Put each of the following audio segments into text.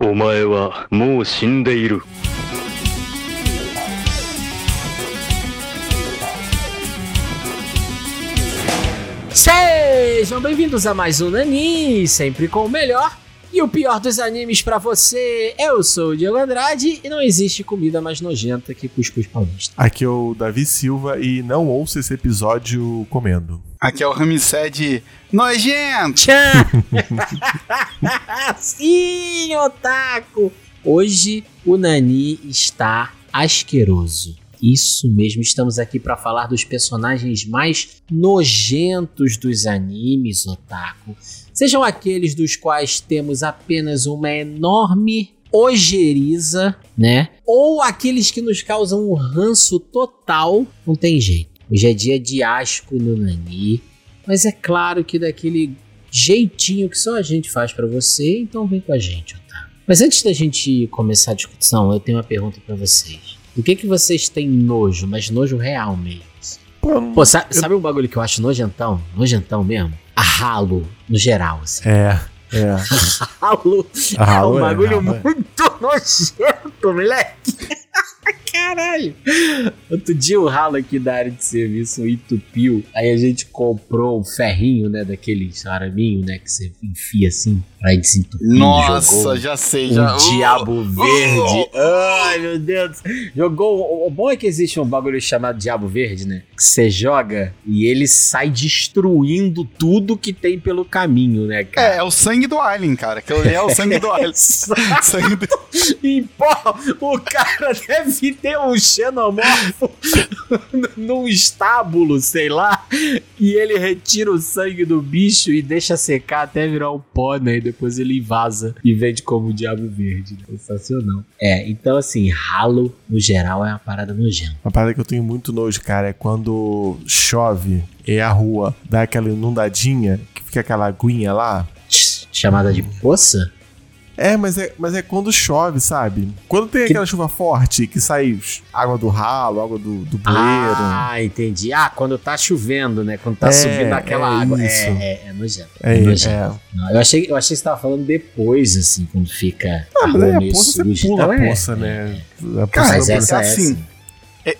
お前はもう死んでいる。 Sejam bem-vindos a mais um Nani, sempre com o melhor e o pior dos animes pra você. Eu sou o Diego Andrade e não existe comida mais nojenta que cuscuz paulista. Aqui é o Davi Silva e não ouça esse episódio comendo. Aqui é o Ramsed nojento. Tchan! Sim, otaku! Hoje o Nani está asqueroso. Isso mesmo, estamos aqui para falar dos personagens mais nojentos dos animes, otaku. Sejam aqueles dos quais temos apenas uma enorme ojeriza, né? Ou aqueles que nos causam um ranço total, não tem jeito. Hoje é dia de asco no Nani, mas é claro que daquele jeitinho que só a gente faz pra você, então vem com a gente, Otávio. Mas antes da gente começar a discussão, eu tenho uma pergunta pra vocês. Do que que vocês têm nojo, mas nojo real mesmo? Pô, Pô, sa- sabe, um bagulho que eu acho nojentão? Nojentão mesmo? A ralo, no geral, assim. É, é. Ralo A ralo é um é, bagulho é. muito nojento, moleque. Caralho. Outro dia o ralo aqui da área de serviço entupiu. Aí a gente comprou um ferrinho, né? Daqueles araminho, né? Que você enfia assim pra desentupir. Nossa, jogou já sei, um já. diabo verde. Ai, meu Deus. Jogou. o- O bom é que existe um bagulho chamado diabo verde, né? Que você joga e ele sai destruindo tudo que tem pelo caminho, né, cara? É, é o sangue do Alien, cara. Aquilo ali é o sangue do Alien. sangue do... E, pô, o cara deve ter um xenomorfo num estábulo, sei lá, e ele retira o sangue do bicho e deixa secar até virar um pó, né? Depois ele vaza e vende como diabo verde. né? Sensacional. É, então assim, ralo, no geral, é uma parada nojenta. Uma parada que eu tenho muito nojo, cara, é quando chove e a rua dá aquela inundadinha, que fica aquela aguinha lá. Ch- Chamada de poça? É, mas é, mas é quando chove, sabe? Quando tem Que- aquela chuva forte que sai água do ralo, água do, do bueiro. Ah, entendi. Ah, quando tá chovendo, né? Quando tá É, subindo aquela é água. isso. É, é, é nojento. é, nojento. é. Não, eu, achei, eu achei que você tava falando depois, assim, quando fica. Ah, mas rua aí a meio poça você pula Então, a é, poça, é. né? A poça Cara, Mas essa é assim, essa. é-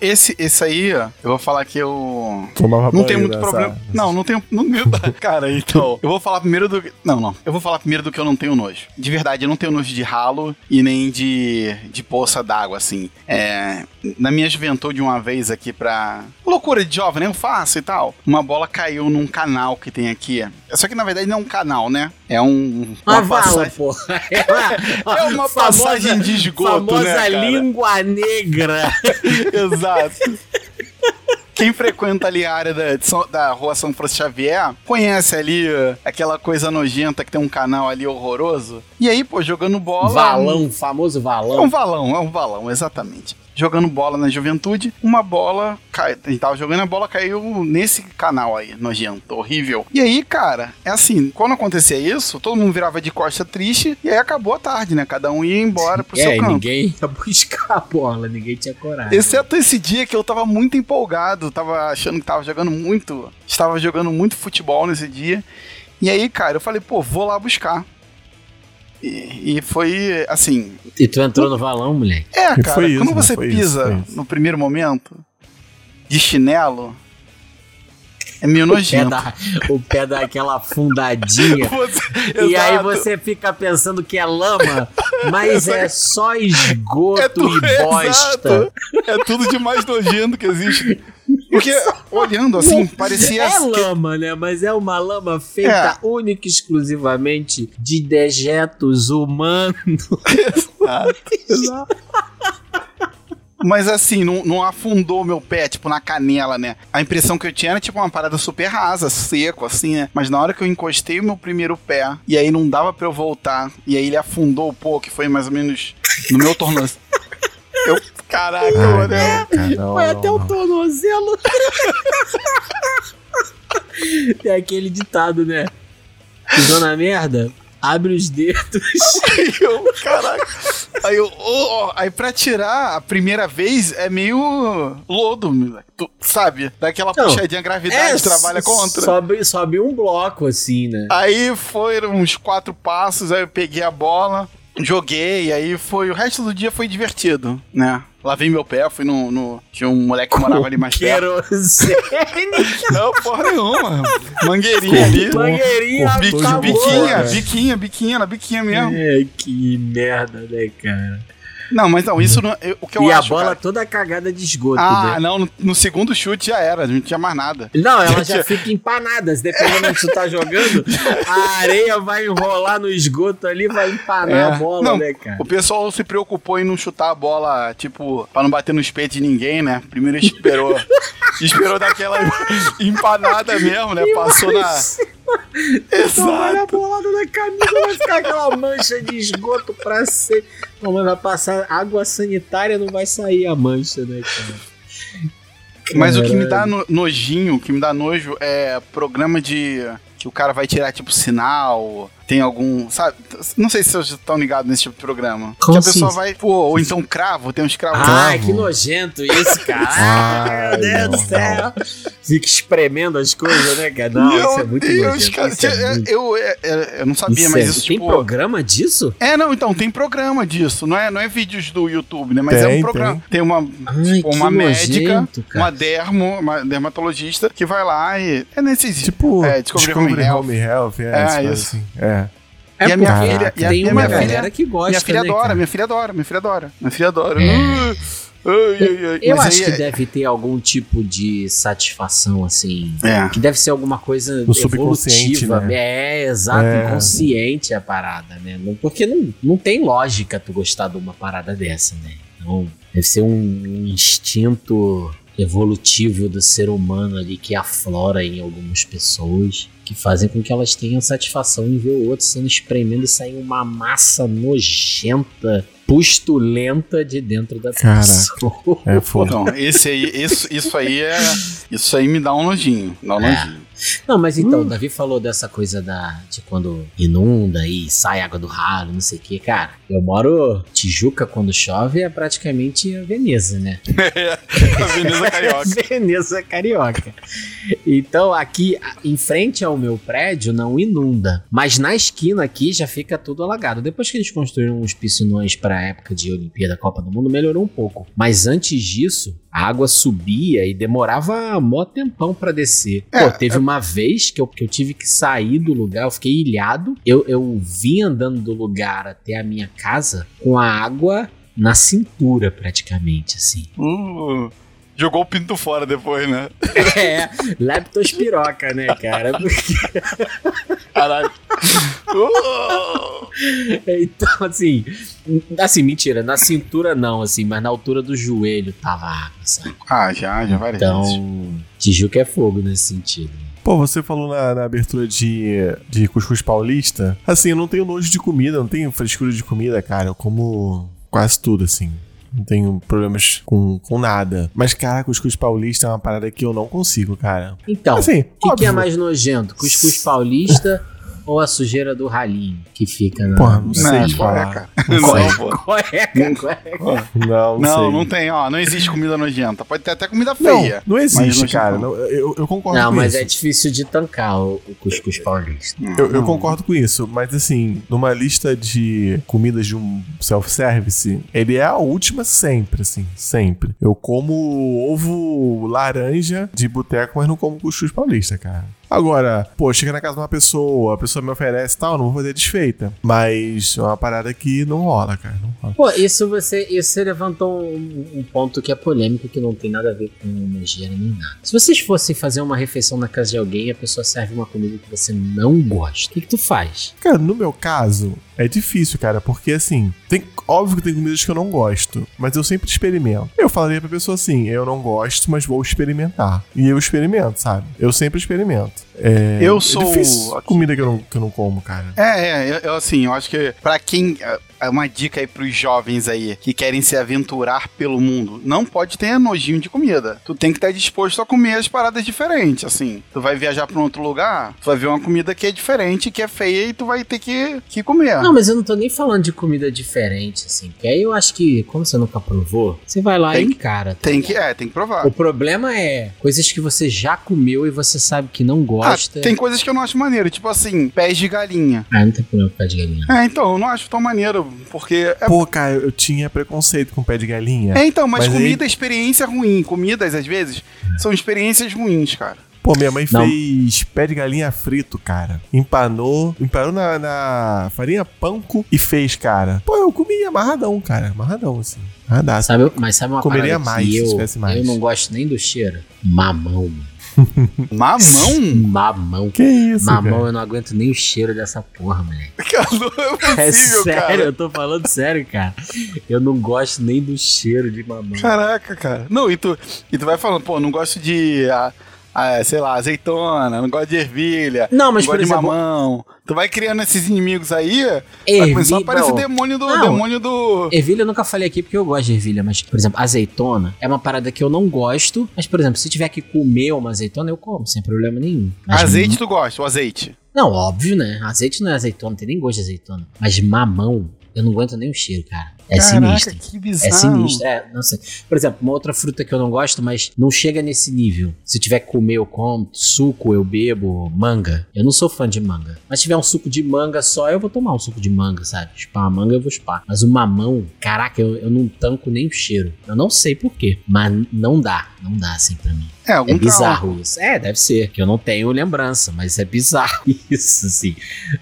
Esse, esse aí, ó, eu vou falar que eu. Tomava Não tem banho muito nessa- problema. Não, não tenho. Não, meu, cara, então. Eu vou falar primeiro do. Não, não. Eu vou falar primeiro do que eu não tenho nojo. De verdade, eu não tenho nojo de ralo e nem de, de poça d'água, assim. É, na minha juventude, uma vez aqui pra. Loucura de jovem, né? Eu faço e tal. Uma bola caiu num canal que tem aqui. Só que na verdade não é um canal, né? É um. Uma vala, passagem- pô. É É uma passagem de esgoto, famosa né, cara? língua negra. Exato. Quem frequenta ali a área da, da rua São Francisco Xavier conhece ali uh, aquela coisa nojenta que tem um canal ali horroroso. E aí, pô, jogando bola. Valão, famoso É um valão. valão, é um valão, exatamente. Jogando bola na juventude, uma bola. Cai, a gente tava jogando, a bola caiu nesse canal aí, nojento, horrível. E aí, cara, é assim: quando acontecia isso, todo mundo virava de costa triste e aí acabou a tarde, né? Cada um ia embora pro É, seu e canto. ninguém ia buscar a bola, ninguém tinha coragem. Exceto esse dia que eu tava muito empolgado, tava achando que tava jogando muito, estava jogando muito futebol nesse dia. E aí, cara, eu falei, pô, vou lá buscar. E, e foi assim. E tu entrou no valão, moleque? É, cara, foi isso, quando você isso, pisa isso. no primeiro momento de chinelo, é meio O pé, nojento. dá, o pé dá aquela afundadinha. Você- E aí você fica pensando que é lama, mas é só esgoto É tudo, e bosta. exato. É tudo de mais nojento que existe. Porque, olhando assim, parecia. É lama, né? Mas é uma lama feita É. única e exclusivamente de dejetos humanos. Exato. Mas assim, não, não afundou meu pé, tipo, na canela, né? A impressão que eu tinha era, tipo, uma parada super rasa, seco, assim, né? Mas na hora que eu encostei o meu primeiro pé, e aí não dava pra eu voltar, e aí ele afundou um pouco, que foi mais ou menos no meu tornozelo. Eu, caraca, Ai, mano. cara, não, Foi não, até o tornozelo. Tem aquele ditado, né? Pisou na merda, abre os dedos. Aí eu, caraca. Aí eu, ô, ó, aí pra tirar a primeira vez é meio lodo, sabe? Daquela Não, puxadinha, gravidade trabalha contra. Sobe, sobe um bloco assim, né? Aí foram uns quatro passos, aí eu peguei a bola, joguei, aí foi. O resto do dia foi divertido, né? Lavei meu pé, fui no. no- tinha um moleque que morava ali mais perto. Não, porra nenhuma. Mangueirinha ali. Mangueirinha, biquinha, biquinha, biquinha, na biquinha mesmo. É, que merda, né, cara? Não, mas não, isso não. eu- o que eu e a acho. bola cara- toda cagada de esgoto, Ah, né? não, no, no segundo chute já era, não tinha mais nada. Não, ela já fica empanada. Dependendo onde tu tá jogando, a areia vai enrolar no esgoto ali, vai empanar É. a bola, Não, né, cara? O pessoal se preocupou em não chutar a bola, tipo, pra não bater no espeto de ninguém, né? Primeiro esperou. esperou daquela empanada mesmo, né? Passou na. Tomar a Exato. bolada na camisa, vai ficar aquela mancha de esgoto pra ser. Não, mas vai passar água sanitária, não vai sair a mancha, né, cara? Mas o que me dá no- nojinho, o que me dá nojo é programa de. Que o cara vai tirar, tipo, sinal. Tem algum. Sabe? Não sei se vocês estão ligados nesse tipo de programa. Como que a assim? pessoa vai. Pô, ou então cravo, tem uns cravos. Ai, Cravo. que nojento isso, cara. Ai, meu Deus não, do céu. Fica espremendo as coisas, né, cara? Não, Meu isso é muito Deus, nojento. cara. isso é eu, muito- eu, eu- eu não sabia, isso mas é- isso, Tem tipo. programa disso? É, não, então, tem programa disso. Não é, não é vídeos do YouTube, né? Mas é Tem, um programa. Tem, uma, Ai, tipo, uma médica, nojento, uma dermo, uma dermatologista, que vai lá e. É nesses. Tipo, É, Discovery Home Home Health. é, É, coisas isso. assim. É. É E a minha porque filha- e a- tem e a uma minha filha- galera que gosta, minha filha né, adora, minha filha adora, minha filha adora. Minha filha adora. Ai, ai, ai. Eu Mas acho aí que é- deve ter algum tipo de satisfação, assim. É. Que deve ser alguma coisa subconsciente, evolutiva. né? É, exato, É. inconsciente a parada, né? Porque não, não tem lógica tu gostar de uma parada dessa, né? Então, deve ser um instinto evolutivo do ser humano ali que aflora em algumas pessoas, que fazem com que elas tenham satisfação em ver o outro sendo espremendo e sair uma massa nojenta, pustulenta de dentro da Caraca. pessoa. É foda. Então, esse aí, isso, isso aí é. Isso aí me dá um nojinho. Dá um É. nojinho. Não, mas então, Hum. o Davi falou dessa coisa da de quando inunda e sai água do ralo, não sei o que. Cara, eu moro. Tijuca, quando chove, é praticamente a Veneza, né? A Veneza Carioca. Veneza carioca. Então, aqui em frente ao meu prédio não inunda. Mas na esquina aqui já fica tudo alagado. Depois que eles construíram uns piscinões para a época de Olimpíada, Copa do Mundo, melhorou um pouco. Mas antes disso, a água subia e demorava mó tempão para descer. Pô, É, teve uma vez que eu, que eu tive que sair do lugar, eu fiquei ilhado. Eu, eu vim andando do lugar até a minha casa com a água na cintura, praticamente, assim. Uh, jogou o pinto fora depois, né? É, leptospiroca, né, cara? Porque, Caralho. Uh, então, assim, assim, mentira, na cintura não, assim, mas na altura do joelho tava água, sabe? ah, já, já várias vezes. Então, Tijuca é fogo nesse sentido. Pô, você falou na, na abertura de, de cuscuz paulista. Assim, eu não tenho nojo de comida, não tenho frescura de comida, cara. Eu como quase tudo, assim. Não tenho problemas com, com nada. Mas, cara, cuscuz paulista é uma parada que eu não consigo, cara. Então, assim, o que, que é mais nojento? Cuscuz paulista ou a sujeira do ralinho que fica na. Porra, não sei Não, falar. cueca. Não Não, sei. pô. Cueca, cueca. Não, não, Não, sei. não tem, ó. Não existe comida nojenta. Pode ter até comida Não, feia. não Mas existe, não cara. Não, eu, eu concordo Não, com mas isso. é difícil de tancar o, o cuscuz paulista. Eu, eu concordo com isso, mas assim, numa lista de comidas de um self-service, ele é a última sempre, assim, sempre. Eu como ovo laranja de boteco, mas não como cuscuz paulista, cara. Agora, pô, chega na casa de uma pessoa, a pessoa me oferece e tal, não vou fazer desfeita. Mas é uma parada que não rola, cara, não rola. Pô, isso você, isso você levantou um, um ponto que é polêmico, que não tem nada a ver com nojeira nem nada. Se vocês fossem fazer uma refeição na casa de alguém e a pessoa serve uma comida que você não gosta, o que, que tu faz? Cara, no meu caso, é difícil, cara, porque assim, tem, óbvio que tem comidas que eu não gosto, mas eu sempre experimento. Eu falaria pra pessoa assim, eu não gosto, mas vou experimentar. E eu experimento, sabe? Eu sempre experimento. É, Eu é sou- a comida que eu, não, que eu não como, cara. É, é, eu, eu, assim, eu acho que pra quem. É Uma dica aí pros jovens aí que querem se aventurar pelo mundo. Não pode ter nojinho de comida. Tu tem que estar disposto a comer as paradas diferentes, assim. Tu vai viajar pra um outro lugar, tu vai ver uma comida que é diferente, que é feia e tu vai ter que, que comer. Não, mas eu não tô nem falando de comida diferente, assim. Porque aí eu acho que, como você nunca provou, você vai lá Tem e que- encara. tá Tem que, é, tem que provar. O problema é coisas que você já comeu e você sabe que não Ah, gosta. tem coisas que eu não acho maneiro, tipo assim, pés de galinha. Ah, não tem problema com pé de galinha. É, então, eu não acho tão maneiro. Porque é Pô, cara, eu tinha preconceito com pé de galinha. É, então, mas, Mas comida é experiência ruim. Comidas, às vezes, são experiências ruins, cara. Pô, minha mãe Não. fez pé de galinha frito, cara. Empanou, empanou na, na farinha panko e fez, cara. Pô, eu comi amarradão, cara. Amarradão, assim. Amarradaço. Sabe, mas sabe uma Comeria parada mais que se eu, tivesse mais. eu não gosto nem do cheiro? Mamão, mano. Mamão? Mamão. Que isso, Mamão, cara? eu não aguento nem o cheiro dessa porra, moleque. Não é É possível, sério, cara. eu tô falando sério, cara. Eu não gosto nem do cheiro de mamão. Caraca, cara. Não, e tu, e tu vai falando, pô, não gosto de, ah, ah, sei lá, azeitona, não gosto de ervilha, Não, mas não por gosto de exemplo, mamão. Tu vai criando esses inimigos aí, vai ervilha, começar a aparecer não. demônio do... Não. demônio do... Ervilha eu nunca falei aqui porque eu gosto de ervilha, mas, por exemplo, azeitona é uma parada que eu não gosto, mas, por exemplo, se tiver que comer uma azeitona, eu como, sem problema nenhum. Mas Azeite tu gosta, o azeite. Não, óbvio, né? Azeite não é azeitona, tem nem gosto de azeitona. Mas mamão, eu não aguento nem o cheiro, cara. É Caraca, sinistro. que É bizarro. sinistro, é, não sei. Por exemplo, uma outra fruta que eu não gosto, mas não chega nesse nível. Se tiver que comer, eu como. Suco, eu bebo. Manga. Eu não sou fã de manga. Mas se tiver um suco de manga só, eu vou tomar um suco de manga, sabe? Chupar uma manga, eu vou chupar. Mas o mamão, caraca, eu, eu não tanco nem o cheiro. Eu não sei porquê. Mas não dá. Não dá assim pra mim. É, algum É trauma. bizarro isso. É, deve ser. Que eu não tenho lembrança, mas é bizarro isso, assim.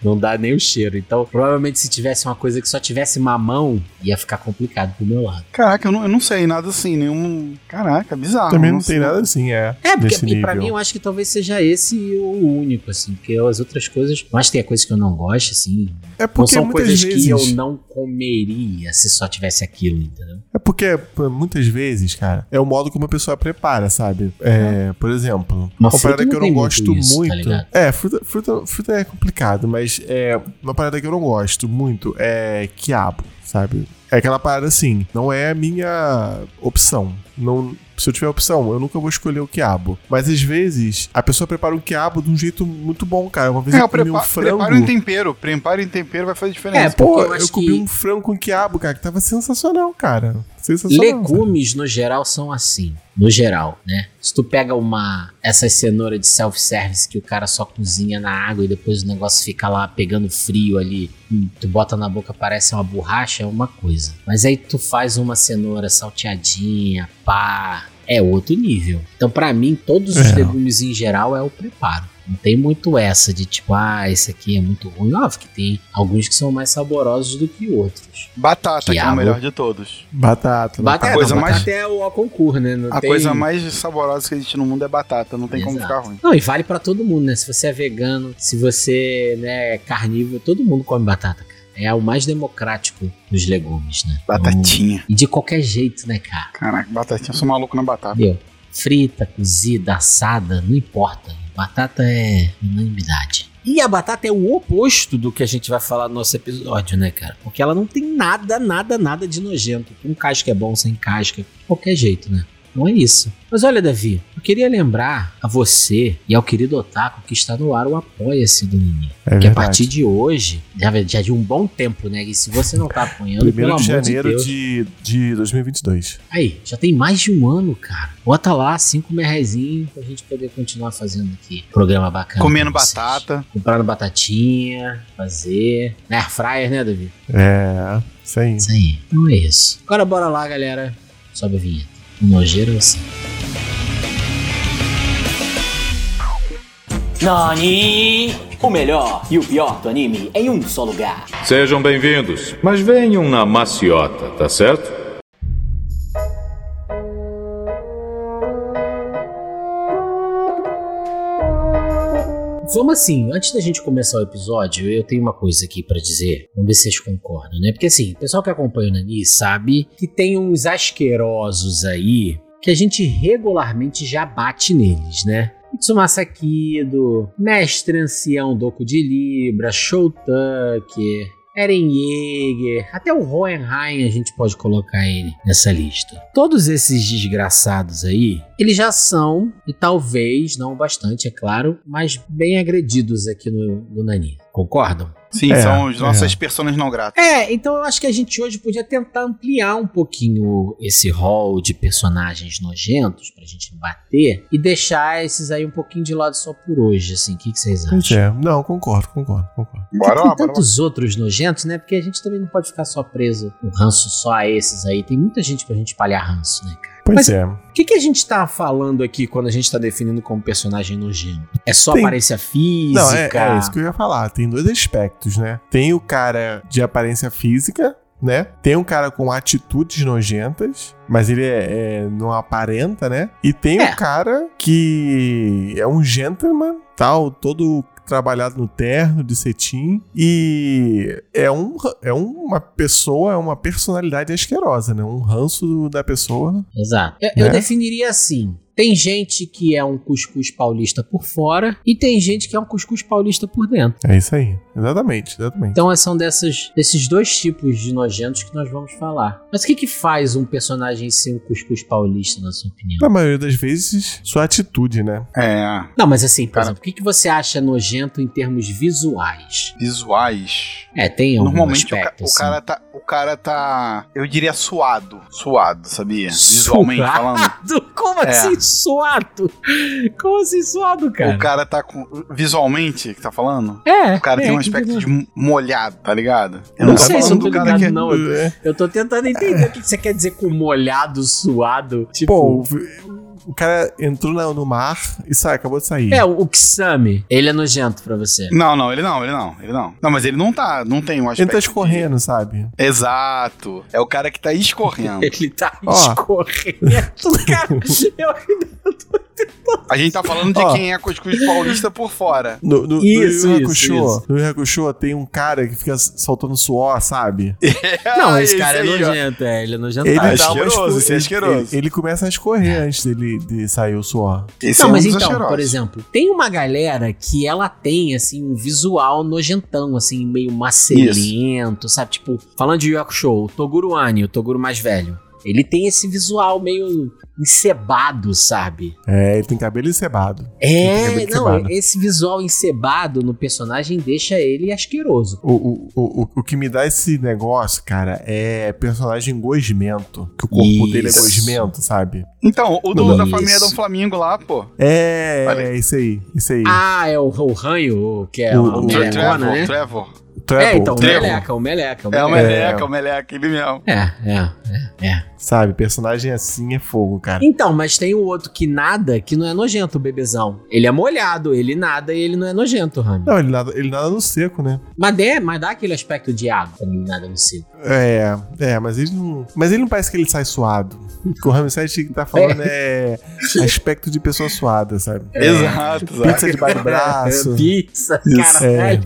Não dá nem o cheiro. Então, provavelmente, se tivesse uma coisa que só tivesse mamão, ia ficar complicado pro meu lado. Caraca, eu não, eu não sei nada assim, nenhum... Caraca, bizarro. Também não sei. tem nada assim, é. É, porque e pra nível. mim eu acho que talvez seja esse o único, assim. Porque as outras coisas. Mas tem coisas que eu não gosto, assim. É Não porque são muitas coisas vezes. que eu não comeria se só tivesse aquilo, entendeu? É porque muitas vezes, cara, é o modo como a pessoa prepara, sabe? É, por exemplo, Uma uma, parada que eu não muito gosto isso, tá muito. ligado? é, fruta, fruta, fruta é complicado, mas é uma parada que eu não gosto muito é quiabo, sabe? É aquela parada assim, não é a minha opção. Não, se eu tiver opção, eu nunca vou escolher o quiabo. Mas às vezes a pessoa prepara um quiabo de um jeito muito bom, cara. Uma vez É, eu o comi um frango. preparo em tempero. Preparo em tempero vai fazer diferença. É, Pô, Porque eu eu, comi que- um frango com quiabo, cara, que tava sensacional, cara. Sensacional. sabe? Legumes, no geral, são assim. No geral, né? Se tu pega uma. Essas cenouras de self-service que o cara só cozinha na água e depois o negócio fica lá pegando frio ali, hum, tu bota na boca, parece uma borracha, é uma coisa. Mas aí tu faz uma cenoura salteadinha, pá. É outro nível. Então, pra mim, todos os É. legumes em geral é o preparo. Não tem muito essa de tipo, ah, esse aqui é muito ruim. Óbvio que tem alguns que são mais saborosos do que outros. Batata, que é o Quiabo. melhor de todos. Batata. Batata, coisa não, mais- batata é o concurso, né? Não A tem- coisa mais saborosa que existe no mundo é batata, não tem como Exato. ficar ruim. Não, e vale pra todo mundo, né? Se você é vegano, se você né, é carnívoro, todo mundo come batata, cara. É o mais democrático dos legumes, né? Batatinha. E de qualquer jeito, né, cara? Caraca, batatinha. Eu sou maluco na batata. Entendeu? Frita, cozida, assada, não importa. Batata é unanimidade. E a batata é o oposto do que a gente vai falar no nosso episódio, né, cara? Porque ela não tem nada, nada, nada de nojento. Com casca é bom, sem casca, qualquer jeito, né? Não é isso. Mas olha, Davi, eu queria lembrar a você e ao querido Otaku que está no ar o Apoia-se do Nini. É que a partir de hoje, já, já de um bom tempo, né? E se você não tá apoiando, pelo Primeiro amor de janeiro de Deus. de, de 2022. Aí, já tem mais de um ano, cara. Bota lá, cinco merrezinhos pra gente poder continuar fazendo aqui. Programa bacana. Comendo batata. Comprando batatinha, fazer. Na Air fryer, né, Davi? É, isso aí. Isso aí. Então é isso. Agora bora lá, galera. Sobe a vinheta. Assim. Nani! O melhor e o pior do anime em um só lugar. Sejam bem-vindos, mas venham na maciota, tá certo? Vamos assim, antes da gente começar o episódio, eu tenho uma coisa aqui pra dizer. Vamos ver se vocês concordam, né? Porque assim, o pessoal que acompanha o Nani sabe que tem uns asquerosos aí que a gente regularmente já bate neles, né? Mitsumasa Kido, Mestre Ancião Doku de Libra, Shoutucker, Eren Yeager, até o Hohenheim a gente pode colocar ele nessa lista. Todos esses desgraçados aí, eles já são, e talvez, não bastante, é claro, mas bem agredidos aqui no, no Nani. Concordam? Sim, É, são as nossas é. personas não gratas. É, então eu acho que a gente hoje podia tentar ampliar um pouquinho esse rol de personagens nojentos pra gente bater e deixar esses aí um pouquinho de lado só por hoje, assim. O que, que vocês acham? é. Não, concordo, concordo, concordo. Bora Tem lá, bora lá. tantos outros nojentos, né? Porque a gente também não pode ficar só preso com ranço só a esses aí. Tem muita gente pra gente espalhar ranço, né, cara? Pois Mas- é. O que, que a gente tá falando aqui quando a gente tá definindo como personagem nojento? É só Tem- aparência física? Não, é, é isso que eu ia falar. Tem dois aspectos, né? Tem o cara de aparência física, né? Tem um cara com atitudes nojentas, mas ele é, é- não aparenta, né? E tem É. o cara que é um gentleman, tal, todo trabalhado no terno de cetim e é, um, é uma pessoa, é uma personalidade asquerosa, né? Um ranço da pessoa. Exato. Eu, eu Né? definiria assim. Tem gente que é um cuscuz paulista por fora e tem gente que é um cuscuz paulista por dentro. É isso aí. Exatamente, exatamente. Então são dessas, desses dois tipos de nojentos que nós vamos falar. Mas o que, que faz um personagem ser um cuscuz paulista, na sua opinião? Na maioria das vezes, sua atitude, né? É, Não, mas assim, por Cara- exemplo, o que, que você acha nojento em termos visuais? visuais. É, tem algum Normalmente o, ca- aspecto, o assim? cara tá, o cara tá, eu diria suado, suado, sabia? Visualmente falando. Suado? Como É. assim suado? Como assim suado, cara? O cara tá com visualmente que tá falando. É, O cara é, tem um aspecto de molhado, tá ligado? Eu não tô sei se eu tô ligado, que é- não. Eu, eu tô tentando entender o que que você quer dizer com molhado, suado. Tipo, Pô, o- cara entrou na- no mar e sai, acabou de sair. é, o Ksami, ele é nojento pra você. Não, não, ele não, ele não, ele não. Não, mas ele não tá, não tem um aspecto. Ele tá de- escorrendo, sabe? Exato. É o cara que tá escorrendo. Ele tá Ó. escorrendo, cara. Eu ainda tô... A gente tá falando de Ó. quem é cuscuz paulista por fora. No, no, Isso, no Yu isso, Hakusho, isso. no Yu Hakusho tem um cara que fica soltando suor, sabe? Não, Ah, esse cara é aí, ó. nojento, é, ele é nojento. Ele tá dá uma asqueroso, esco- esse é ele- asqueroso. Ele, ele começa a escorrer antes dele de sair o suor. Esse Não, é um mas dos então, asquerosos. por exemplo, tem uma galera que ela tem, assim, um visual nojentão, assim, meio macelento, sabe? Tipo, falando de Yoko Show, o Toguro Ani, o Toguro mais velho, ele tem esse visual meio encebado, sabe? É, ele tem cabelo encebado. É, cabelo não, encebado. esse visual encebado no personagem deixa ele asqueroso. O, o, o, o- o que me dá esse negócio, cara, é personagem gosmento. Que o corpo dele é Isso. gosmento, sabe? Então, o do, da Isso. família Dom Flamingo lá, pô. É, Olha é isso aí, isso aí. Ah, é o, o ranho, o que é O- o, o melecona, Trevor, né? Trevor. Treble, É, então, o Treble, meleca, o meleca, o É o meleca. O Meleca, ele mesmo. É, é, é, é. Sabe, personagem assim é fogo, cara. Então, mas tem o outro que nada, que não é nojento, o bebezão. Ele é molhado, ele nada e ele não é nojento, Rami. Não, ele nada, ele nada no seco, né? Mas, é, mas dá aquele aspecto de água quando ele nada no seco. É, é, mas ele não. Mas ele não parece que ele sai suado. O que o Ramsey tá falando é aspecto de pessoa suada, sabe? Exato, exato. Pizza debaixo do braço. pizza, Isso, caralho.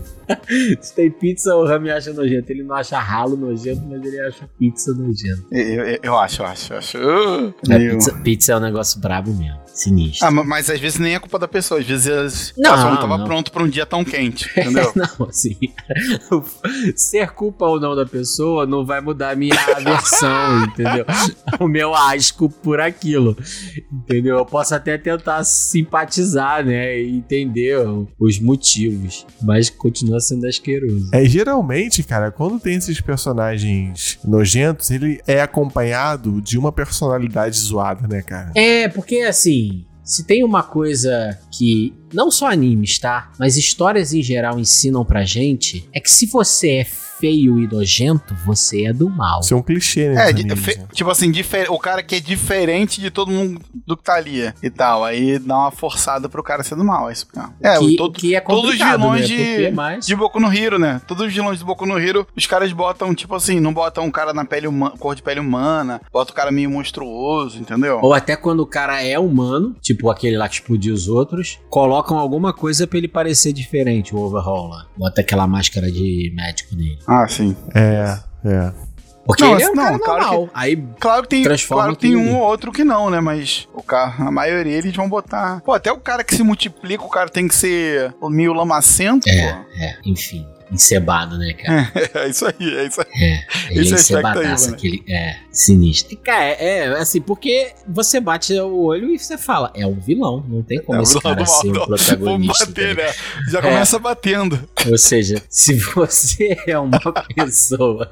Se tem pizza, o Rami acha nojento. Ele não acha ralo nojento, mas ele acha pizza nojento. Eu, eu- eu acho, eu acho, eu acho. Uh, É, pizza, pizza é um negócio brabo mesmo. Sinistro. Ah, ma- mas às vezes nem é culpa da pessoa, às vezes Não, não tava não. pronto pra um dia tão quente, entendeu? Não, assim, ser culpa ou não da pessoa não vai mudar a minha aversão, entendeu? O meu asco por aquilo, entendeu? Eu posso até tentar simpatizar, né, e entender os motivos, mas continua sendo asqueroso. É, geralmente, cara, quando tem esses personagens nojentos, ele é acompanhado de uma personalidade zoada, né, cara? É, porque assim, se tem uma coisa que não só animes, tá? Mas histórias em geral ensinam pra gente, é que se você é feio e nojento, você é do mal. Isso é um clichê, né? É, de- fe- né? tipo assim, o cara que é diferente de todo mundo do que tá ali e tal. Aí dá uma forçada pro cara ser do mal, é isso mesmo. É, que, todo- que é todos os complicado, vilões né? de- Porque mais... de Boku no Hero, né? Todos os vilões de Boku no Hero, os caras botam, tipo assim, não botam um cara na pele humana, cor de pele humana, bota o cara meio monstruoso, entendeu? Ou até quando o cara é humano, tipo aquele lá que explodiu os outros, colocam alguma coisa pra ele parecer diferente, o overhaul lá. Bota aquela máscara de médico nele. Ah, sim. É, é. Porque Não, ele é um não, cara claro normal. Aí Claro que tem, Transforma claro que tem um ou outro que não, né? Mas o cara, a maioria eles vão botar. Pô, até o cara que se multiplica, o cara tem que ser meio lamacento, É, pô. é, enfim. Encebado, né, cara? É isso aí, é isso aí. Ele Esse é encebadaço, mano. aquele. É, sinistro. E, Cara, é, é assim, porque você bate o olho e você fala, é um vilão, não tem como É, esse cara ser o não. protagonista. Vamos bater, né? Já É. começa batendo. Ou seja, se você é uma pessoa.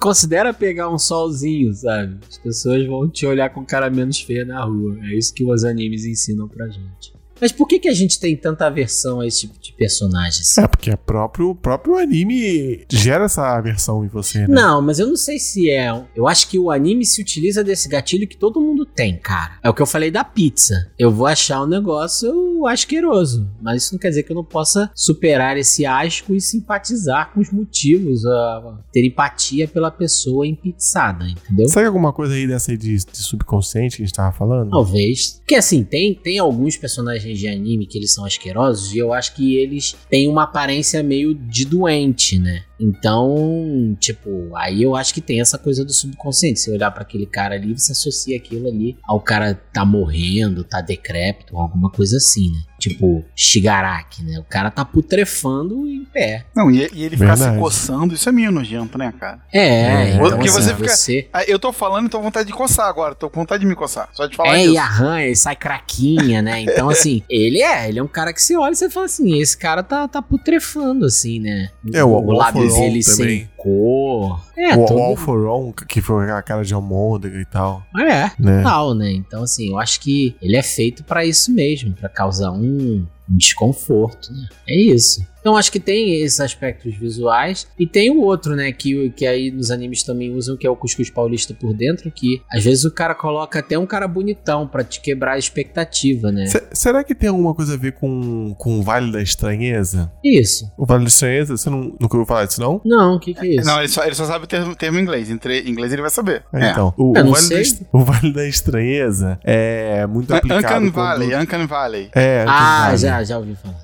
Considera pegar um solzinho, sabe? As pessoas vão te olhar com cara menos feia na rua. É isso que os animes ensinam pra gente. Mas por que, que a gente tem tanta aversão a esse tipo de personagem? assim? É, porque é próprio, o próprio anime gera essa aversão em você, né? Não, mas eu não sei se é. Eu acho que o anime se utiliza desse gatilho que todo mundo tem, cara. É o que eu falei da pizza. Eu vou achar um negócio asqueroso. Mas isso não quer dizer que eu não possa superar esse asco e simpatizar com os motivos, a ter empatia pela pessoa empizzada, entendeu? Sabe alguma coisa aí dessa aí de, de subconsciente que a gente tava falando? Talvez. Porque assim, tem, tem alguns personagens de anime que eles são asquerosos e eu acho que eles têm uma aparência meio de doente, né? Então, tipo, aí eu acho que tem essa coisa do subconsciente. Se olhar pra aquele cara ali, você associa aquilo ali ao cara tá morrendo, tá decrépito, alguma coisa assim, né? Tipo, Shigaraki, né? O cara tá putrefando em pé. Não, e, e ele ficar se coçando, isso é meio nojento, né, cara? É, É, então porque assim, você fica- você... Ah, Eu tô falando e tô com vontade de coçar agora. Tô com vontade de me coçar. Só de falar É, disso. e arranha, e sai craquinha, né? Então, assim, ele é, ele é um cara que você olha e você fala assim, esse cara tá, tá putrefando, assim, né? É, o- o lábio Alforon dele também. sem cor. É, o, todo... o Alforon, que foi aquela cara de almôndega e tal, É, né? tal, né? Então, assim, eu acho que ele é feito pra isso mesmo, pra causar um desconforto, né? É isso. Então, acho que tem esses aspectos visuais. E tem o outro, né? Que, que aí nos animes também usam, que é o cuscuz paulista por dentro. Que às vezes o cara coloca até um cara bonitão pra te quebrar a expectativa, né? Se- será que tem alguma coisa a ver com, com o Vale da Estranheza? Isso. O Vale da Estranheza, você não, nunca ouviu falar disso, não? Não, o que, que é isso? Não, ele só, ele só sabe o termo, termo em inglês. Entre inglês ele vai saber. É, Então, o, o vale da, o Vale da Estranheza é muito aplicado Uncanny quando- Valley, Uncanny Valley. É, Uncanny ah, Valley. já, já ouvi falar.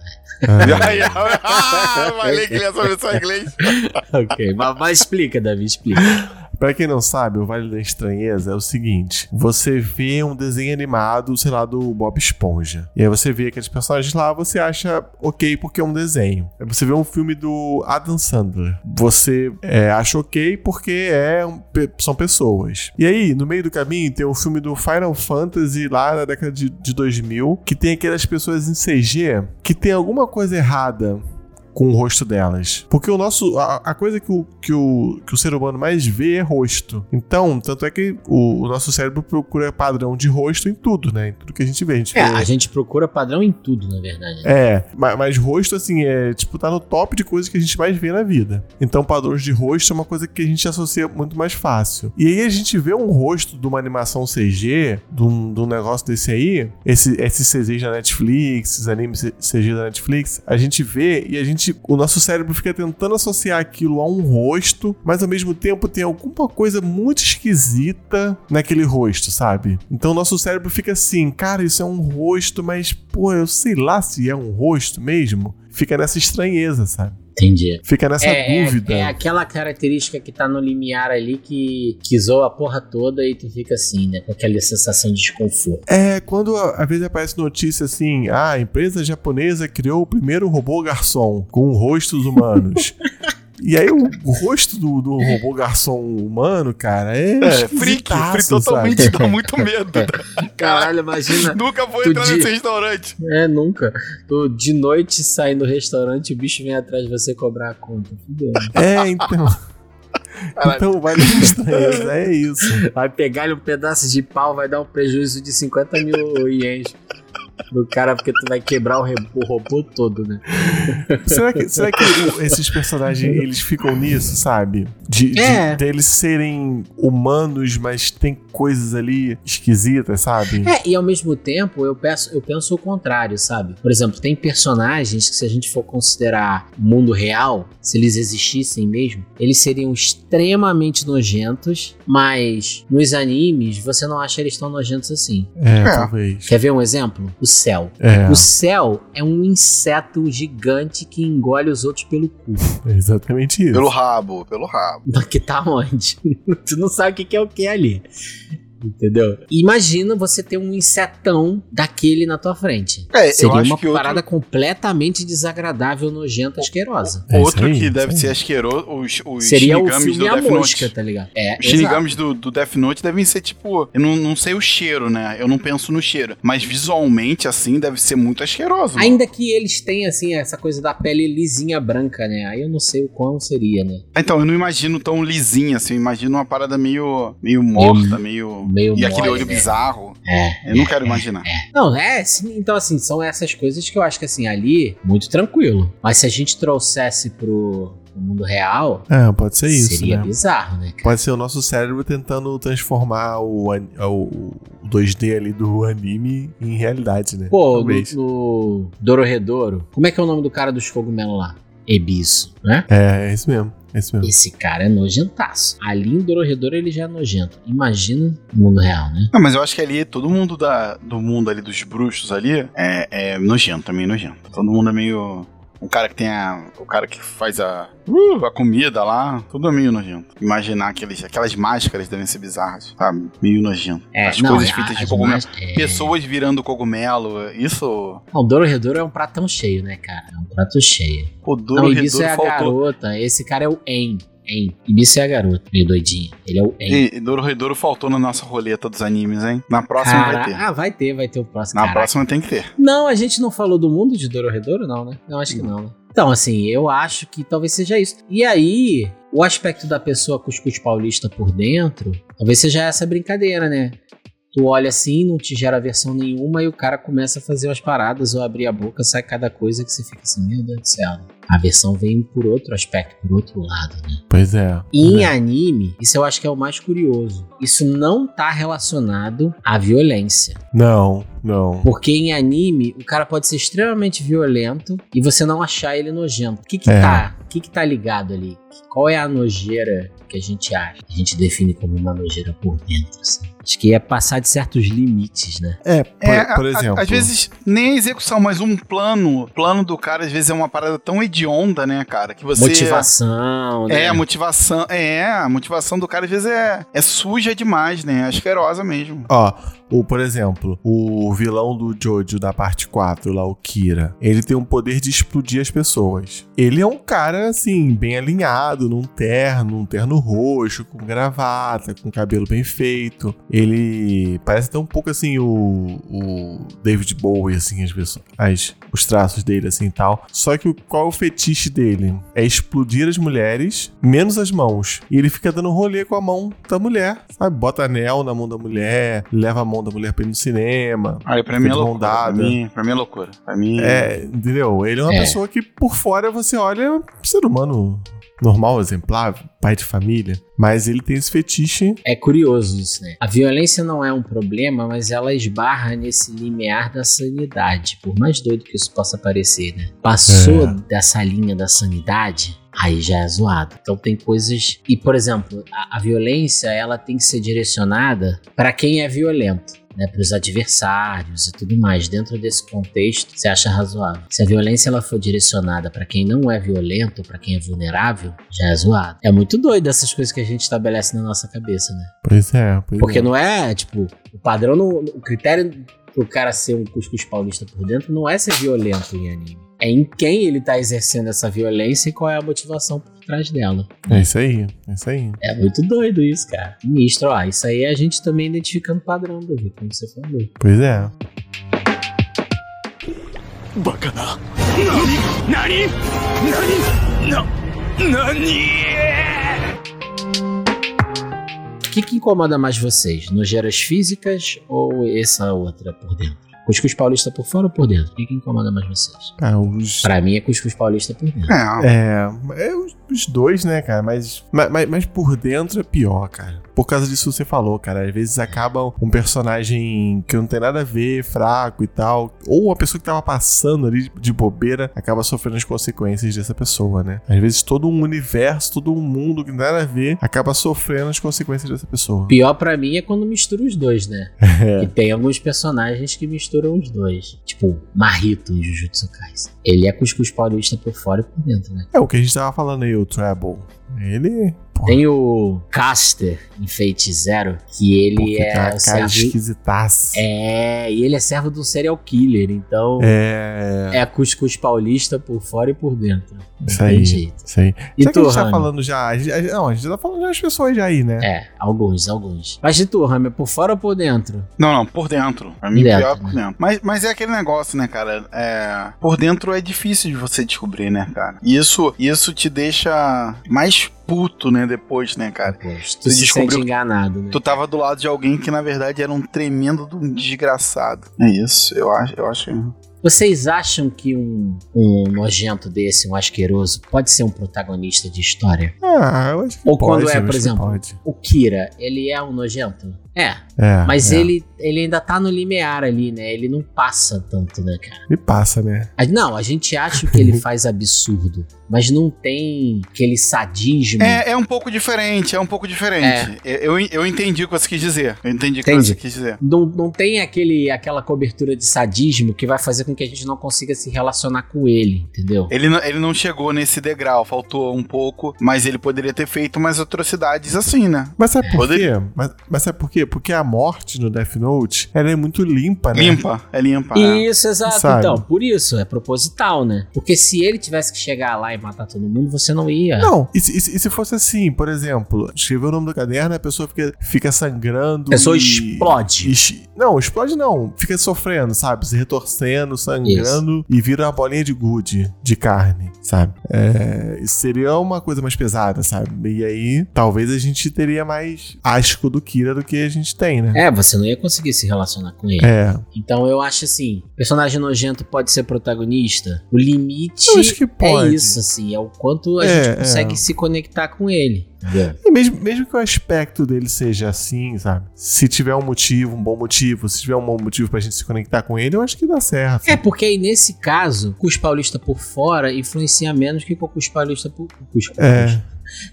Ah, falei que ele ia saber só inglês. ok, mas, mas explica, Davi, explica. Pra quem não sabe, o Vale da Estranheza é o seguinte: você vê um desenho animado, sei lá, do Bob Esponja. E aí você vê aqueles personagens lá, você acha ok porque é um desenho. Aí você vê um filme do Adam Sandler. Você é, acha ok porque é um- são pessoas. E aí, no meio do caminho, tem um filme do Final Fantasy lá na década de, de 2000, que tem aquelas pessoas em CG que tem alguma coisa errada com o rosto delas. Porque o nosso. A, a coisa que o, que, o, que o ser humano mais vê é rosto. Então, tanto é que o, o nosso cérebro procura padrão de rosto em tudo, né? Em tudo que a gente vê. A gente É, vê- a gente procura padrão em tudo, na verdade. é, ma- mas, rosto, assim, é tipo, tá no top de coisas que a gente mais vê na vida. Então, padrões de rosto é uma coisa que a gente associa muito mais fácil. E aí a gente vê um rosto de uma animação CG, de um, de um negócio desse aí, esse, esses CGs da Netflix, esses animes CG da Netflix, a gente vê e a gente. O nosso cérebro fica tentando associar aquilo a um rosto, mas ao mesmo tempo tem alguma coisa muito esquisita naquele rosto, sabe? Então o nosso cérebro fica assim, cara, isso é um rosto, mas, pô, eu sei lá se é um rosto mesmo. Fica nessa estranheza, sabe? Entendi. Fica nessa é, dúvida. É, é aquela característica que tá no limiar ali que, que zoa a porra toda e tu fica assim, né? Com aquela sensação de desconforto. É, quando a- às vezes aparece notícia assim: ah, a empresa japonesa criou o primeiro robô garçom com rostos humanos. E aí o, o rosto do, do robô garçom humano, cara, é. É, freak, freak sabe? totalmente dá muito medo. Caralho, imagina. Nunca vou entrar di- nesse restaurante. É, nunca. Tu de noite sai do restaurante, o bicho vem atrás de você cobrar a conta. Fudeu. né? É, então. Então, vai estranheza, é isso. Vai pegar-lhe um pedaço de pau, vai dar um prejuízo de 50 mil ienes do cara, porque tu vai quebrar o, o robô todo, né? Será que, será que esses personagens eles ficam nisso, sabe? De, de- É. deles serem humanos, mas tem coisas ali esquisitas, sabe? É, e ao mesmo tempo eu penso, eu penso o contrário, sabe? Por exemplo, tem personagens que se a gente for considerar o mundo real, se eles existissem mesmo, eles seriam extremamente nojentos, mas nos animes você não acha eles tão nojentos assim. É, É. talvez. Quer ver um exemplo? O céu. É, O céu é um inseto gigante que engole os outros pelo cu. é exatamente isso. Pelo rabo, pelo rabo. Que tá onde? tu não sabe o que que é o que ali. Entendeu? Imagina você ter um insetão daquele na tua frente. É, eu Seria acho uma que outro- parada completamente desagradável, nojenta, asquerosa. É Outro aí, que deve ser asqueroso, os, os Seria o Shinigamis filme do A Death Mosca, Note. tá ligado? É, Os Shinigamis do, do Death Note devem ser tipo. Eu não, não sei o cheiro, né? Eu não penso no cheiro. Mas visualmente, assim, deve ser muito asqueroso. mano. Ainda que eles tenham, assim, essa coisa da pele lisinha branca, né? Aí eu não sei o quão seria, né? Então, eu não imagino tão lisinho assim. Eu imagino uma parada meio, meio morta, meio. Meio e aquele mole, olho né? bizarro. É. Eu não quero imaginar. Não, é, sim, então assim, são essas coisas que eu acho que assim, ali, muito tranquilo. Mas se a gente trouxesse pro, mundo real, É, pode ser isso, seria né? bizarro, né? cara? Pode ser o nosso cérebro tentando transformar o, o 2D ali do anime em realidade, né? Pô, Talvez. no, no Dororedoro, como é que é o nome do cara dos cogumelos lá? Ebisso, né? É, é isso mesmo. É isso mesmo. Esse cara é nojentaço. Ali em Dororedoro ele já é nojento. Imagina no mundo real, né? Não, mas eu acho que ali todo mundo da, do mundo ali dos bruxos ali é, é nojento, também nojento. Todo mundo é meio. Um cara que tem a. O cara que faz a. uh, a comida lá, tudo é meio nojento. Imaginar aqueles, aquelas máscaras devem ser bizarras, sabe? Meio nojento. É, As não, coisas a- feitas de cogumelo. é. Pessoas virando cogumelo, isso. Não, Dororedoro é um pratão cheio, né, cara? É um prato cheio. O Duro Ibisu é a faltou. garota. Esse cara é o En. En. Ibisu é a garota, meio doidinho. Ele é o En. E, Duro Redouro faltou na nossa roleta dos animes, hein? Na próxima Cara- vai ter. Ah, vai ter, vai ter o próximo. Na Caraca. próxima tem que ter. Não, a gente não falou do mundo de Dororedoro, não, né? Não, acho que não, né? Então, assim, eu acho que talvez seja isso. E aí, o aspecto da pessoa cuscuz paulista por dentro, talvez seja essa brincadeira, né? Tu olha assim, não te gera aversão nenhuma, e o cara começa a fazer umas paradas ou abrir a boca, sai cada coisa que você fica assim, meu Deus do céu. A aversão vem por outro aspecto, por outro lado, né? Pois é. E em é. anime, isso eu acho que é o mais curioso. Isso não tá relacionado à violência. Não, não. Porque em anime, o cara pode ser extremamente violento e você não achar ele nojento. O que que É. tá? O que que tá ligado ali? Qual é a nojeira que a gente acha? A gente define como uma nojeira por dentro, assim. Acho que é passar de certos limites, né? É, por, É, por a- a- exemplo. às vezes nem a execução, mas um plano. O plano do cara, às vezes, é uma parada tão hedionda, né, cara? Que você. Motivação, né? É, a motivação. É, a motivação do cara, às vezes, é, é suja demais, né? É asquerosa mesmo. Ó, o, por exemplo, o vilão do Jojo da parte 4, lá, o Kira, ele tem o poder de explodir as pessoas. Ele é um cara, assim, bem alinhado, num terno, um terno roxo, com gravata, com cabelo bem feito. Ele parece até um pouco, assim, o, o David Bowie, assim, as pessoas, as, os traços dele, assim, tal. Só que qual é o fetiche dele? É explodir as mulheres, menos as mãos. E ele fica dando rolê com a mão da mulher, sabe? Bota anel na mão da mulher, leva a mão da mulher pra ir no cinema. Aí, pra mim é loucura. Pra mim, pra mim é loucura. Pra mim. É, entendeu? Ele é uma É. pessoa que por fora você olha um ser humano normal, exemplar, pai de família, mas ele tem esse fetiche. É curioso isso, né? A violência não é um problema, mas ela esbarra nesse limiar da sanidade. Por mais doido que isso possa parecer, né? Passou É. dessa linha da sanidade, aí já é zoado. Então tem coisas. E, por exemplo, a, a violência ela tem que ser direcionada para quem é violento. Né, para os adversários e tudo mais. Dentro desse contexto, você acha razoável. Se a violência ela for direcionada para quem não é violento, para quem é vulnerável, já é zoado. É muito doido essas coisas que a gente estabelece na nossa cabeça, né? Pois é, pois Porque é. não é, tipo, o padrão, não- o critério pro cara ser um cuscuz paulista por dentro não é ser violento em anime. É em quem ele tá exercendo essa violência e qual é a motivação por trás dela. É isso aí, é isso aí. É muito doido isso, cara. Ministro, ó, isso aí é a gente também identificando padrão, Davi, como você falou. Pois é. O que, que incomoda mais vocês? Nojeiras físicas ou essa outra por dentro? Cuscuz paulista por fora ou por dentro? O que, que incomoda mais vocês? Cara, os. Pra mim é cuscuz paulista por dentro. É. É, é os, os dois, né, cara? Mas, ma- mas, mas por dentro é pior, cara. Por causa disso que você falou, cara. Às vezes acaba um personagem que não tem nada a ver, fraco e tal. Ou uma pessoa que tava passando ali de bobeira acaba sofrendo as consequências dessa pessoa, né? Às vezes todo um universo, todo um mundo que não tem nada a ver acaba sofrendo as consequências dessa pessoa. Pior pra mim é quando mistura os dois, né? É. E tem alguns personagens que misturam os dois. Tipo, Marito em Jujutsu Kaisen. Ele é cuscuz paulista por fora e por dentro, né? É o que a gente tava falando aí, o Treble. Ele. Porra, Tem o Caster em Fate Zero, que ele porque é cara, o cara servo. esquisitaça. É, e ele é servo de um serial killer, então É. é cuscuz paulista por fora e por dentro. Não Isso tem aí. jeito. Isso aí. E Será que a tu, gente tá falando já? não, a gente tá falando das pessoas já aí, né? É, alguns, alguns. Mas de tu, Rami, por fora ou por dentro? Não, não, por dentro. Pra mim, Dentro, pior né? por dentro. Mas, mas é aquele negócio, né, cara? É, por dentro é difícil de você descobrir, né, cara? E isso, isso te deixa mais puto, né, depois, né, cara? Tu Tu se descobriu- sente enganado, né? Tu tava do lado de alguém que, na verdade, era um tremendo de um desgraçado. É isso, eu acho, eu acho. Vocês acham que um, um nojento desse, um asqueroso, pode ser um protagonista de história? Ah, eu acho que Ou pode. quando é, por exemplo. O Kira, ele é um nojento? É, É, mas é. ele, ele ainda tá no limiar ali, né? Ele não passa tanto, né, cara? Ele passa, né? Não, a gente acha que ele faz absurdo, mas não tem aquele sadismo. É, é um pouco diferente, é um pouco diferente. Eu, eu entendi o que você quis dizer. Eu entendi o que você quis dizer. Não, não tem aquele, aquela cobertura de sadismo que vai fazer com que a gente não consiga se relacionar com ele, entendeu? Ele, não- ele não chegou nesse degrau, faltou um pouco, mas ele poderia ter feito umas atrocidades assim, né? Mas sabe por Poderia. quê? Mas, mas sabe por quê? Porque a morte no Death Note, ela é muito limpa, né? Limpa, é limpa. é. Isso, exato. Sabe? Então, por isso, é proposital, né? Porque se ele tivesse que chegar lá e matar todo mundo, você não ia. Não, e se, e se- e se fosse assim, por exemplo, escrever o nome do caderno, a pessoa fica, fica sangrando. A pessoa e- explode. Não, explode não. Fica sofrendo, sabe? Se retorcendo, sangrando e vira uma bolinha de gude, de carne, sabe? É, isso seria uma coisa mais pesada, sabe? E aí, talvez a gente teria mais asco do Kira do que a gente tem, né? É, você não ia conseguir se relacionar com ele. É, Então eu acho assim, personagem nojento pode ser protagonista. O limite eu acho que pode. é isso, assim, é o quanto a É, gente consegue é. se conectar com ele. Entendeu? E mesmo, mesmo que o aspecto dele seja assim, sabe? Se tiver um motivo, um bom motivo, se tiver um bom motivo pra gente se conectar com ele, eu acho que dá certo. É, porque aí nesse caso, cus paulista por fora influencia menos que com cus paulista por. Cuscuz. É.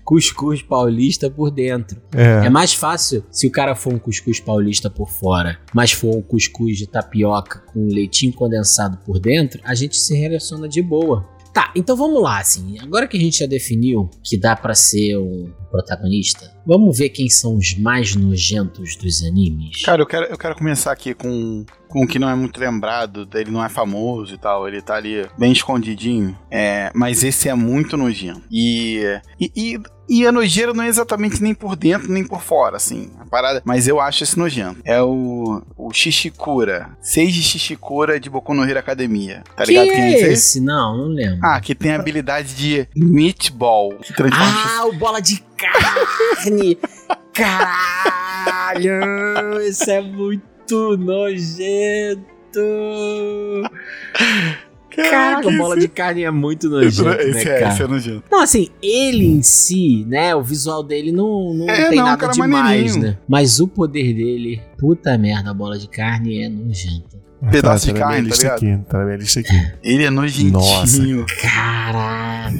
Cuscuz paulista por dentro. É. É mais fácil se o cara for um cuscuz paulista por fora, mas for um cuscuz de tapioca com leitinho condensado por dentro, a gente se relaciona de boa. Tá, então vamos lá, assim. Agora que a gente já definiu que dá pra ser um protagonista, vamos ver quem são os mais nojentos dos animes. Cara, eu quero, eu quero começar aqui com, com o que não é muito lembrado, ele não é famoso e tal, ele tá ali bem escondidinho. É, mas esse é muito nojento. E, e, e, e a nojeira não é exatamente nem por dentro nem por fora, assim, a parada. Mas eu acho esse nojento. É o, o Shishikura. Seiji Shishikura de Boku no Hero Academia. Tá que ligado é quem é esse? esse? Não, não lembro. Ah, que tem a habilidade de meatball. Que transforma Ah, o bola de carne! Caralho! Isso é muito nojento! Caraca, a bola de carne é muito nojento, né, esse, é, cara? esse é nojento. Não, assim, ele em si, né, o visual dele não, não É, tem não, nada demais, né? Mas o poder dele, puta merda, a bola de carne é nojenta. Pedaço de tá minha carne, tá ligado? aqui, tá na minha lista aqui. Ele é nojentinho. Nossa. Caraca!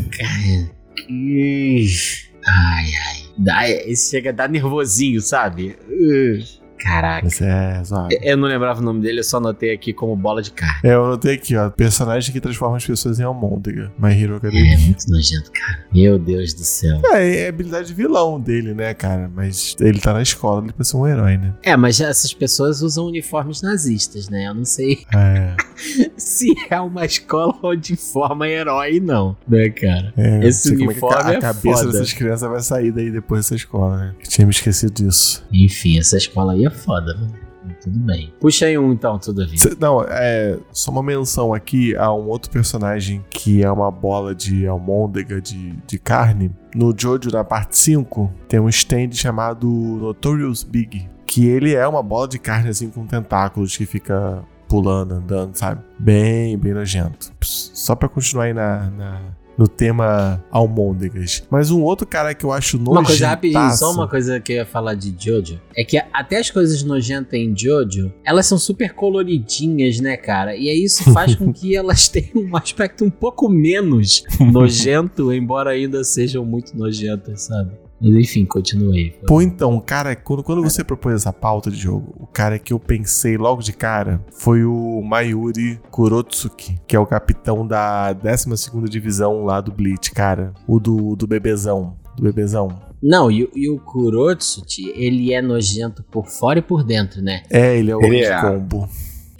Ixi. Ai, ai. Dá, esse chega a dar nervosinho, sabe? Uh, Caraca. Esse é zoado. Eu não lembrava o nome dele, eu só anotei aqui como bola de carne. É, eu anotei aqui, ó. Personagem que transforma as pessoas em almôndega. My Hero É Academia. muito nojento, cara. Meu Deus do céu. É, é habilidade de vilão dele, né, cara? Mas ele tá na escola, ele precisa ser um herói, né? É, mas essas pessoas usam uniformes nazistas, né? Eu não sei É, se é uma escola onde forma herói, não. Né, cara? é. Esse que uniforme a, é a cabeça foda. dessas crianças vai sair daí depois dessa escola, né? Que tinha me esquecido disso. Enfim, essa escola aí é foda, mano. Tudo bem. Puxa aí um então, tudo a ver. Cê- Não, é só uma menção aqui a um outro personagem que é uma bola de almôndega de, de carne. No Jojo, na parte 5, tem um stand chamado Notorious Big, que ele é uma bola de carne assim com tentáculos que fica pulando, andando, sabe? Bem, bem nojento. Só pra continuar aí na, na- no tema almôndegas. Mas um outro cara que eu acho nojento. Uma coisa rapidinho, só uma coisa que eu ia falar de Jojo. É que até as coisas nojentas em Jojo, elas são super coloridinhas, né, cara? E aí isso faz com que elas tenham um aspecto um pouco menos nojento, embora ainda sejam muito nojentas, sabe? Mas enfim, continuei. Pô, então, cara, quando, quando você propôs essa pauta de jogo, o cara que eu pensei logo de cara foi o Mayuri Kurotsuki, que é o capitão da 12ª divisão lá do Bleach, cara. O do, do bebezão. do bebezão. Não, e, o- e o Kurotsuchi, ele é nojento por fora e por dentro, né? É, ele é o Ele de é. combo.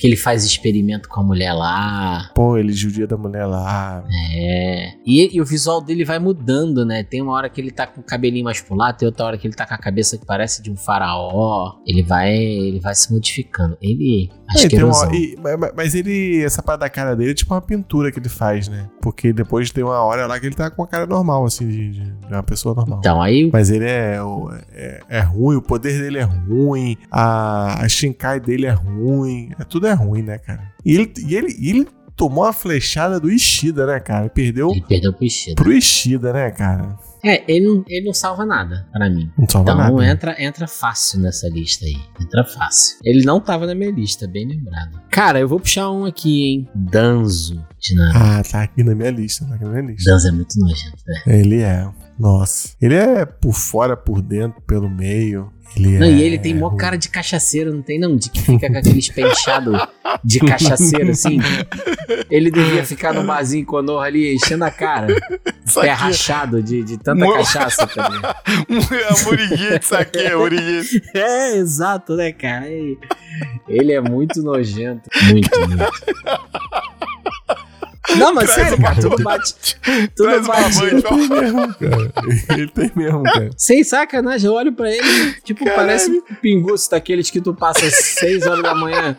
Que ele faz experimento com a mulher lá. Pô, ele judia da mulher lá. É. E, e o visual dele vai mudando, né? Tem uma hora que ele tá com o cabelinho mais pro lado, tem outra hora que ele tá com a cabeça que parece de um faraó. Ele vai, ele vai se modificando. Ele. Acho É, que tem uma- e- ma- ma- mas ele, essa parte da cara dele é tipo uma pintura que ele faz, né? Porque depois tem uma hora lá que ele tá com a cara normal, assim, de, de- uma pessoa normal. Então, aí Mas ele é, é, é ruim, o poder dele é ruim, a, a Shinkai dele é ruim, é, tudo é ruim, né, cara? E ele, e ele, e ele tomou uma flechada do Ishida, né, cara? Perdeu ele perdeu pro Ishida. pro Ishida, né, cara? É, ele não, ele não salva nada pra mim. Não salva Então nada. né? entra, entra fácil nessa lista aí. Entra fácil. Ele não tava na minha lista, bem lembrado. Cara, eu vou puxar um aqui, hein? Danzo de Naruto. Ah, tá aqui na minha lista, tá aqui na minha lista. Danzo é muito nojento, né? Ele é. Nossa. Ele é por fora, por dentro, pelo meio. Ele Não, é. e ele tem mó cara de cachaceiro, não tem não? De que fica com aqueles penteados de cachaceiro, assim. Ele devia ficar no barzinho Konoha ali, enchendo a cara. Isso Pé aqui rachado de, de tanta Mo- cachaça tá também. é Muriguete, isso aqui é. É, exato, né, cara? Ele, ele é muito nojento. Muito, muito. Não, mas Traz sério, cara, tu não bate. Tu Traz não bate. banha, por favor. mesmo, cara. Ele tem mesmo, cara. Sem sacanagem, eu olho pra ele, tipo, Caralho. parece um pinguço daqueles que tu passa às 6 horas da manhã.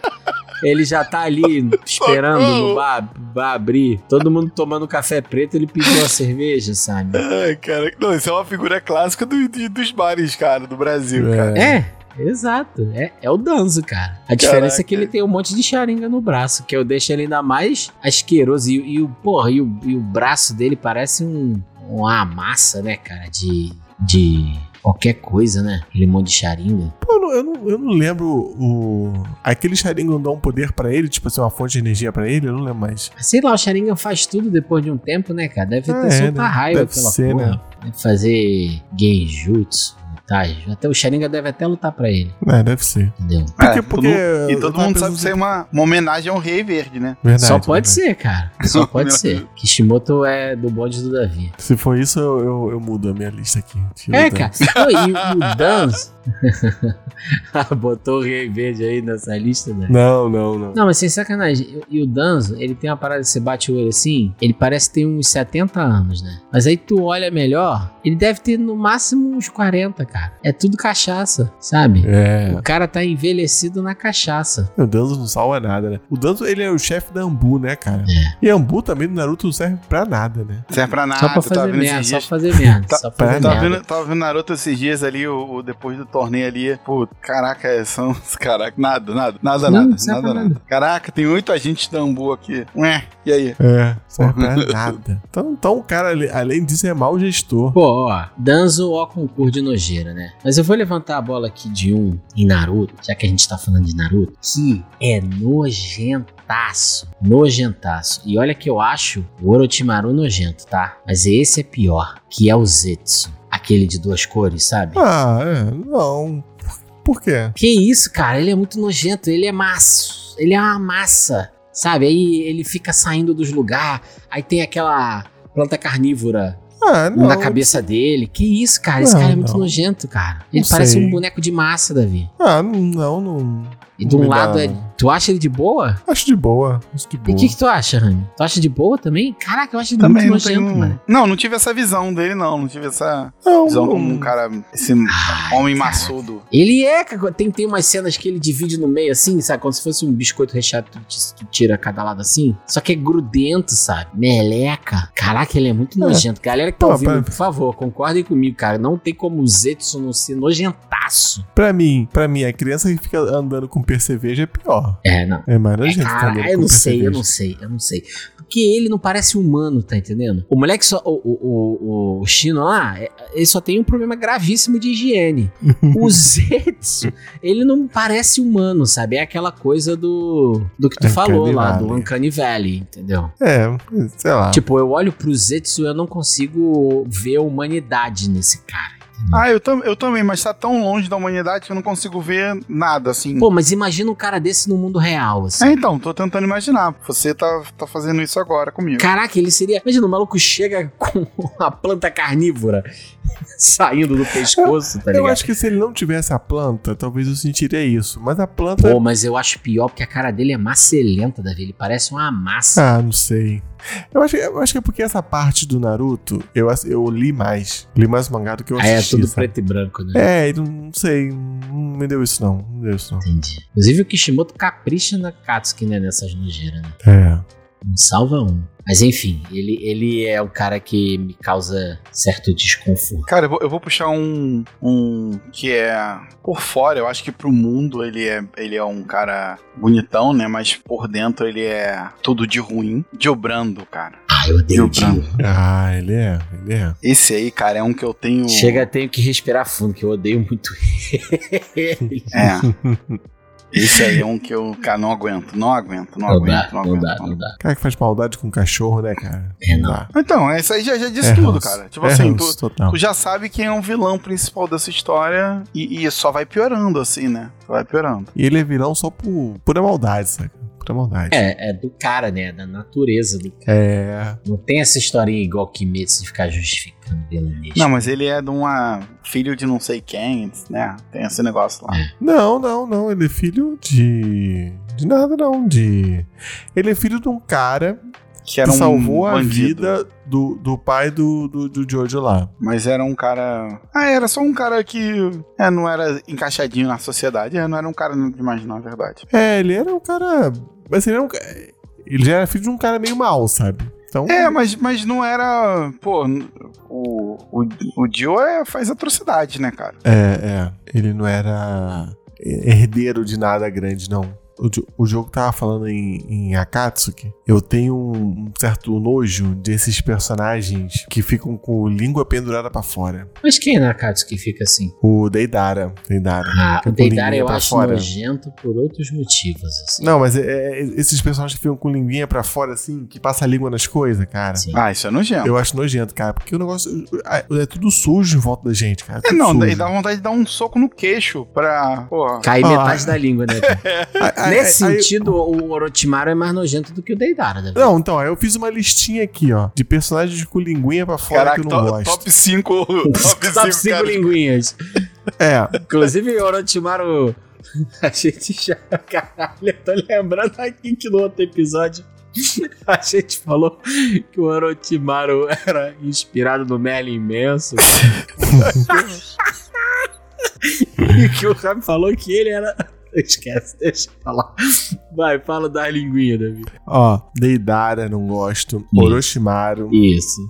Ele já tá ali esperando no bar, bar abrir. Todo mundo tomando café preto, ele pediu uma cerveja, sabe? Ai, cara. Não, isso é uma figura clássica do- de- dos bares, cara, do Brasil, É. cara. É, exato. É, é o Danzo, cara. A diferença é que ele tem um monte de charinga no braço, que eu deixo ele ainda mais asqueroso. E, e o, porra, e o, e o braço dele parece um, uma massa, né, cara, de. de qualquer coisa, né? Aquele monte de charinga. Pô, eu não, eu não, eu não lembro o. Aquele Sharingan dá um poder pra ele, tipo assim, uma fonte de energia pra ele, eu não lembro mais. Sei lá, o Sharingan faz tudo depois de um tempo, né, cara? Deve Ah, ter é, soltar né? raiva Deve pela ser, porra. né? Deve fazer genjutsu, tá? Até o Sharingan deve até lutar pra ele, É, deve ser. entendeu? Porque- É, porque todo- e todo mundo sabe que isso é uma, uma homenagem ao Rei Verde, né? Verdade, Só pode verdade. ser, cara. Só pode ser. Kishimoto é do bonde do Davi. Se for isso, eu, eu, eu mudo a minha lista aqui. Tiro É, cara. Não, e o Danzo. Botou o Rei Verde aí nessa lista, né? Não, não, não. Não, mas sem sacanagem. E o Danzo, ele tem uma parada que você bate o olho assim, ele parece ter uns 70 anos, né? Mas aí tu olha melhor, ele deve ter no máximo uns 40, cara. É tudo cachaça, sabe? É. O cara tá envelhecido na cachaça. O Danzo não salva nada, né? O Danzo, ele é o chefe da Ambu, né, cara? É. E Ambu também do Naruto não serve pra nada, né? Não serve pra nada. só pra fazer merda, esses só pra fazer merda. Tá- só pra fazer tá Tava merda. vendo, tava vendo Naruto esses dias ali, o, o- depois do torneio ali. Pô, caraca, é, são. Caraca, nada, nada, nada, Não, nada, nada, nada. nada. Caraca, tem oito agentes da Ambu aqui. Ué, e aí? É, serve pra nada. Então, então o cara, além disso, é mau gestor. Pô, ó, Danzo ó concurso de nojeira, né? Mas eu vou levantar a bola aqui de um em Naruto, já que a gente tá falando de Naruto, que é nojentaço. Nojentaço. E olha que eu acho o Orochimaru nojento, tá? Mas esse é pior, que é o Zetsu. Aquele de duas cores, sabe? Ah, é, não. Por quê? Que isso, cara? Ele é muito nojento, ele é maço. Ele é uma massa, sabe? Aí ele fica saindo dos lugares, aí tem aquela planta carnívora Ah, não. na cabeça dele. Que isso, cara? Esse Não, cara é muito não. nojento, cara. Ele parece sei. um boneco de massa, Davi. Ah, não, não. E de um me dá, lado é. Tu acha ele de boa? Acho de boa. Acho de E boa. o que, que tu acha, Rani? Tu acha de boa também? Caraca, eu acho ele Também muito nojento, tenho. mano. Não, não tive essa visão dele, não. Não tive essa Não, visão não. como um cara. Esse homem maçudo. Ele é, cara, tem, tem umas cenas que ele divide no meio assim, sabe? Como se fosse um biscoito recheado, tu, tu tira cada lado assim. Só que é grudento, sabe? Meleca. Caraca, ele é muito É. nojento. Galera que tá Pô, ouvindo, pra- por favor, concordem comigo, cara. Não tem como o Zetsu não ser nojentaço. Pra mim, pra mim, a criança que fica andando com percevejo é pior. É, não. É mais É, cara, eu não sei, eu não sei, eu não sei. Porque ele não parece humano, tá entendendo? O moleque só. O, o, o, o Shino lá, é- ele só tem um problema gravíssimo de higiene. o Zetsu, ele não parece humano, sabe? É aquela coisa do. Do que tu Uncanny falou lá, Valley. do Uncanny Valley, entendeu? É, sei lá. Tipo, eu olho pro Zetsu e eu não consigo ver a humanidade nesse cara. Ah, eu, tam, eu também, mas tá tão longe da humanidade que eu não consigo ver nada, assim. Pô, mas imagina um cara desse no mundo real, assim. É, então, tô tentando imaginar. Você tá, tá fazendo isso agora comigo. Caraca, ele seria. Imagina, o maluco chega com a planta carnívora saindo do pescoço, tá Eu ligado? acho que se ele não tivesse a planta, talvez eu sentiria isso. Mas a planta. Pô, mas eu acho pior porque a cara dele é macelenta, Davi. Ele parece uma massa. Ah, não sei. Eu acho, eu acho que é porque essa parte do Naruto eu, eu li mais. Li mais mangá do que eu é assisti. tudo sabe? preto e branco, né? É, eu não sei. Não me deu isso, não. Não me deu isso, não. Entendi. Inclusive o Kishimoto capricha na Katsuki, né? Nessas nojeiras, né? É. Não salva um. Mas enfim, ele, ele é um cara que me causa certo desconforto. Cara, eu vou, eu vou puxar um, um que é por fora, eu acho que pro mundo ele é, ele é um cara bonitão, né? Mas por dentro ele é tudo de ruim. Diobrando, cara. Ah, eu odeio o Dio Dio. Ah, ele é. Ele é. Esse aí, cara, é um que eu tenho. Chega, tenho que respirar fundo, que eu odeio muito ele. É. Esse aí é um que eu, cara, não aguento, não aguento, não, Não aguento, dá, não não aguento. dá, não dá. Cara que faz maldade com cachorro, né, cara? É, não. dá. Então, isso aí já, já disse É tudo, cara. Tipo É assim, ranço tu, total. tu já sabe quem é o vilão principal dessa história e, e só vai piorando, assim, né? Só vai piorando. E ele é vilão só por pura maldade, sabe? Maldade. É, é do cara, né? Da natureza do cara. É. Não tem essa historinha igual Kimetsu de ficar justificando vilanesco. Não, mas ele é de uma filho de não sei quem, né? Tem esse negócio lá. Não, não, não. Ele é filho de. De nada, não. De. Ele é filho de um cara Que era um salvou a bandido. vida do, do pai do, do, do Jojo lá. Mas era um cara. Ah, era só um cara que é, não era encaixadinho na sociedade. É, não era um cara demais, é verdade. É, ele era um cara. Mas ele era um Ele já era filho de um cara meio mal, sabe? Então. É, mas, mas não era. Pô, o, o, o Dio é, faz atrocidade, né, cara? É, é. Ele não era herdeiro de nada grande, não. O, jo- o jogo tava falando em, em Akatsuki. Eu tenho um, um certo nojo desses personagens que ficam com língua pendurada pra fora. Mas quem é Nakatsu que fica assim? O Deidara. Deidara. Ah, o Deidara eu acho fora. nojento por outros motivos, assim. Não, mas é- é- esses personagens que ficam com linguinha pra fora, assim, que passa a língua nas coisas, cara. Sim. Ah, isso é nojento. Eu acho nojento, cara, porque o negócio é é tudo sujo em volta da gente, cara. É, tudo não, sujo. daí dá vontade de dar um soco no queixo pra. Porra. Cai Ah, metade ah. da língua, né? Aí- aí- Nesse aí- sentido, o Orochimaru é mais nojento do que o Deidara, Davi. Não, então, aí eu fiz uma listinha aqui, ó, de personagens com linguinha pra fora Caraca, que eu não to- gosto. top 5. Top 5, Top 5 cara. linguinhas. É, Inclusive, o Orochimaru. A gente já. Caralho, eu tô lembrando aqui que no outro episódio. A gente falou que o Orochimaru era inspirado no Merlin imenso. e que o Rami falou que ele era. Esquece, deixa eu falar. Vai, fala da linguinha, Davi. ó, Deidara, não gosto. Isso. Orochimaru, Isso.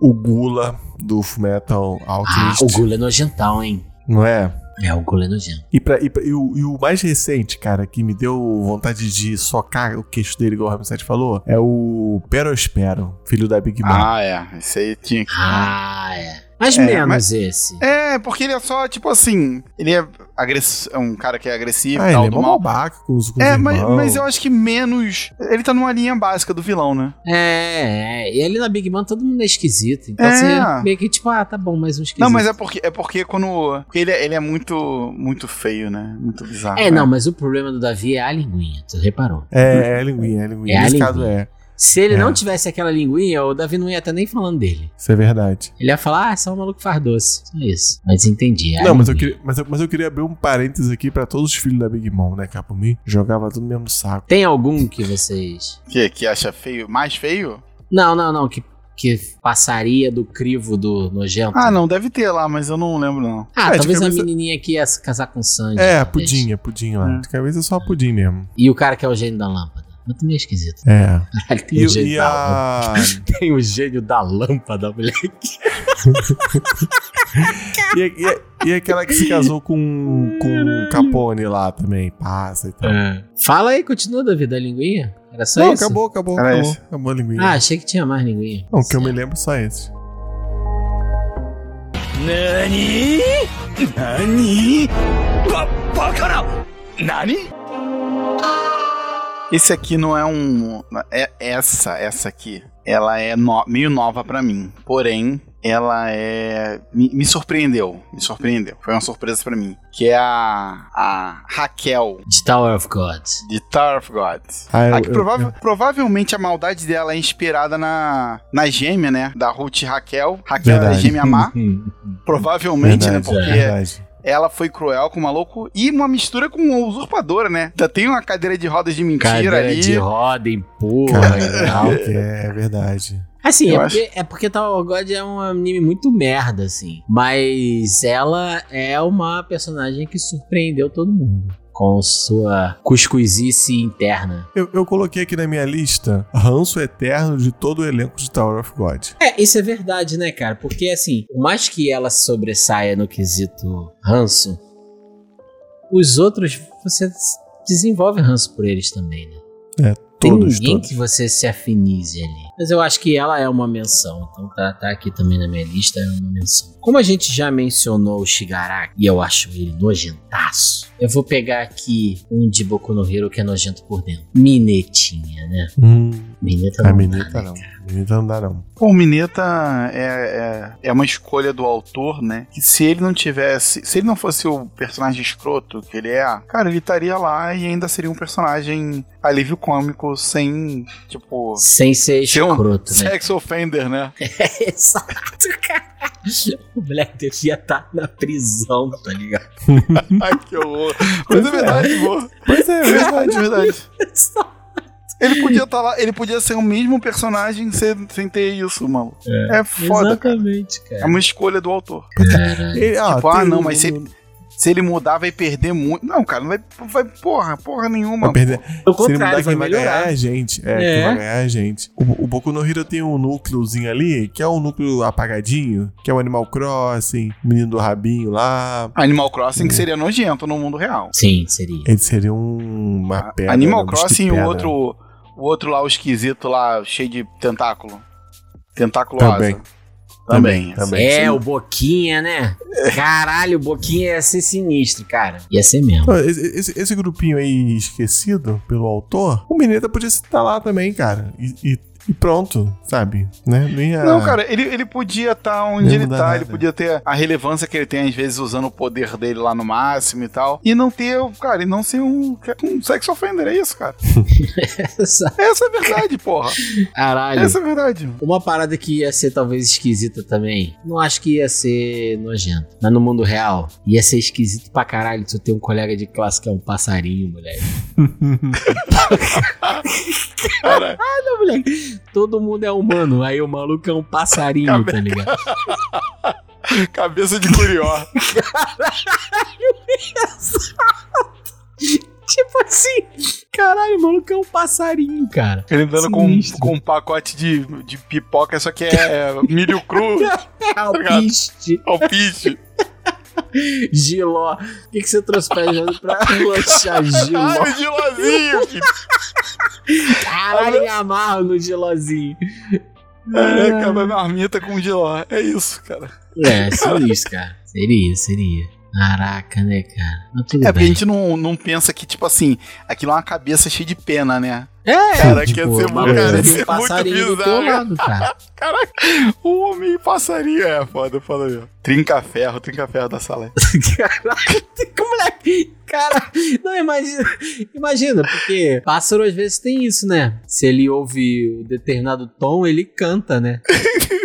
o Gula do Fullmetal Ah, Alchemist, o Gula é nojentão, hein? não é? É, o Gula é nojento. E, pra, e, pra- e o, e o mais recente, cara, que me deu vontade de socar o queixo dele, igual o Ramsete falou, é o Perospero, filho da Big Mom. Ah, é. Esse aí tinha que. Ah, é. Mais É, menos mas- esse. É, porque ele é só, tipo assim. Ele é, agress... é um cara que é agressivo Ah, tal, ele é do mal. babaca com os, com É, os mas, mas eu acho que menos. Ele tá numa linha básica do vilão, né? É, é. E ali na Big Man todo mundo é esquisito. Então É. você meio que tipo, ah, tá bom, mais um esquisito. Não, mas é porque, é porque quando. Porque ele, é- ele é muito, muito feio, né? Muito bizarro. É, né? não, mas o problema do Davi é a linguinha, tu reparou. É, é a linguinha, é a linguinha. É a Nesse linguinha. caso é. Se ele É. não tivesse aquela linguinha, o Davi não ia estar nem falando dele. Isso é verdade. Ele ia falar, ah, é só um maluco faz doce. Só isso. Mas entendi. é Não, mas eu, queria, mas, eu, mas eu queria abrir um parênteses aqui pra todos os filhos da Big Mom, né, cara? Por mim, jogava tudo mesmo no saco. Tem algum que vocês. Que, que acha feio? Mais feio? Não, não, não. Que, que passaria do crivo do nojento. Ah, não, deve ter lá, mas eu não lembro, não. Ah, É, talvez a cabeça- menininha que ia se casar com o Sanji. É, talvez. pudinha, pudim lá. É. De cabeça é só pudim mesmo. E o cara que é o gênio da lâmpada. Mas também é esquisito. É. Caralho, tem E, o gênio e da lâmpada. a. Tem o gênio da lâmpada, moleque. e, e- e aquela que se casou com, com o Capone lá também. Passa e tal. Fala aí, continua, Davi, da linguinha. Era só Não, isso? acabou, acabou, Era acabou. esse. Acabou a linguinha. Ah, achei que tinha mais linguinha. Não, que eu me lembro só esse. NANI? NANI? Ba bakara! NANI? Esse aqui não é um. É essa, essa aqui. Ela é no- meio nova pra mim. Porém, ela é. Me, me surpreendeu. Me surpreendeu. Foi uma surpresa pra mim. Que é a. A Raquel, De Tower of God. de Tower of God. Ah, eu- eu- prova- Provavelmente a maldade dela é inspirada na, na gêmea, né? Da Ruth e Raquel. Raquel é Verdade. gêmea má. Provavelmente, né? verdade, Porque verdade. Ela foi cruel com o maluco e uma mistura com uma usurpadora, né? Tem uma cadeira de rodas de mentira Cadeira ali. de roda, empurra e tal. É verdade. Assim, Eu é porque, é porque Tower of God é um anime muito merda, assim. Mas ela é uma personagem que surpreendeu todo mundo. Com sua cuscuzice interna. Eu, eu coloquei aqui na minha lista ranço eterno de todo o elenco de Tower of God. É, isso é verdade, né, cara? Porque, assim, por mais que ela sobressaia no quesito ranço, os outros, você desenvolve ranço por eles também, né? É, Tem todos, ninguém todos. que você se afinize ali. Mas eu acho que ela é uma menção, então tá, tá aqui também na minha lista, é uma menção. Como a gente já mencionou o Shigaraki, e eu acho ele nojentaço, eu vou pegar aqui um de Boku no Hero que é nojento por dentro. Minetinha, né? Hum, Mineta a não dá, Mineta né, não. cara? Mineta não dá, não. Pô, o Mineta é, é, é uma escolha do autor, né? Que se ele não tivesse. Se ele não fosse o personagem escroto que ele é, cara, ele estaria lá e ainda seria um personagem alívio cômico sem, tipo. Sem ser Ser um escroto, né? Sex offender, né? Exato, cara. O moleque devia estar na prisão, tá ligado? Ai, que horror. Mas é verdade, pô. Pois é, É verdade, é verdade. Ele podia estar lá, ele podia ser o mesmo personagem sem, sem ter isso, mano. É, foda. cara. Exatamente, É cara. uma escolha do autor. Ele, ah, Tipo, ah, não, mas se- Se ele mudar, vai perder muito. Não, cara, não vai, vai porra, porra nenhuma. Vai perder. Se ele mudar, vai quem vai ganhar é melhorar. a gente. É, É. quem vai ganhar é a gente. O, o Boku no Hero tem um núcleozinho ali, que é um núcleo apagadinho, que é o Animal Crossing, o menino do rabinho lá. Animal Crossing que seria nojento no mundo real. Sim, seria. Ele seria um- uma pedra. Animal Crossing e o pedra. outro, o outro lá, o esquisito lá, cheio de tentáculo. Tentáculo Também. asa. Também. Também. É, o Boquinha, né? Caralho, o Boquinha ia ser sinistro, cara. Ia ser mesmo. Esse, esse- esse grupinho aí esquecido pelo autor, o Mineta podia estar lá também, cara. E, e- e pronto, sabe? Né? Não, ia... Não, cara, ele, ele podia estar onde Não ele tá, nada. ele podia ter a relevância que ele tem, às vezes, usando o poder dele lá no máximo e tal. E não ter, cara, e não ser um, um sex offender, é isso, cara. Essa é a verdade, porra. Caralho. Essa é a verdade. Uma parada que ia ser talvez esquisita também. Não acho que ia ser nojento. Mas no mundo real, ia ser esquisito pra caralho tu ter um colega de classe que é um passarinho, moleque. Cara, Não, moleque. Todo mundo é humano, aí o maluco é um passarinho, tá ligado? cabeça de curió. Tipo assim, caralho, o maluco é um passarinho, cara. Ele andando com, com um pacote de, de pipoca, só que é milho cru, Alpiste, alpiste. Giló. O que, que você trouxe pra gente pra lanchar giló? Ai, o gilozinho. que- Caralho, me amarro no gilózinho. É, cada marmita com giló. É isso, cara. É, sinistro, cara. Seria, seria. Caraca, né, cara? É porque a gente não, não pensa que, tipo assim, aquilo é uma cabeça cheia de pena, né? É, Cara, tipo, quer ser, cara, tem ser um muito bizarro. lado, cara. Caraca, o homem passarinho é foda, foda mesmo. Trinca-ferro, trinca-ferro da sala. Caralho, moleque. Cara, não, imagina, imagina, porque pássaro às vezes tem isso, né? Se ele ouve um determinado tom, ele canta, né?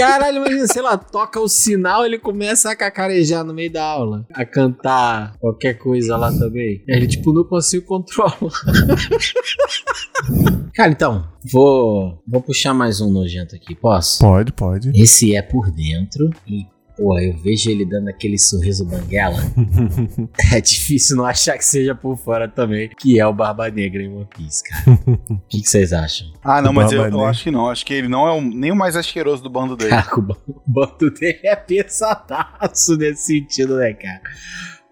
Caralho, imagina, sei lá, toca o sinal, ele começa a cacarejar no meio da aula, a cantar qualquer coisa lá também. Ele, tipo, não consigo controlar. Cara, então, vou, vou puxar mais um nojento aqui, posso? Pode, pode. Esse é por dentro e, pô, eu vejo ele dando aquele sorriso banguela. é difícil não achar que seja por fora também, que é o Barba Negra em One Piece, cara. O que, vocês acham? Ah, não, mas eu, eu acho que não. Acho que ele não é o- nem o mais asqueroso do bando dele. Cara, o ba- o bando dele é pesadaço nesse sentido, né, cara?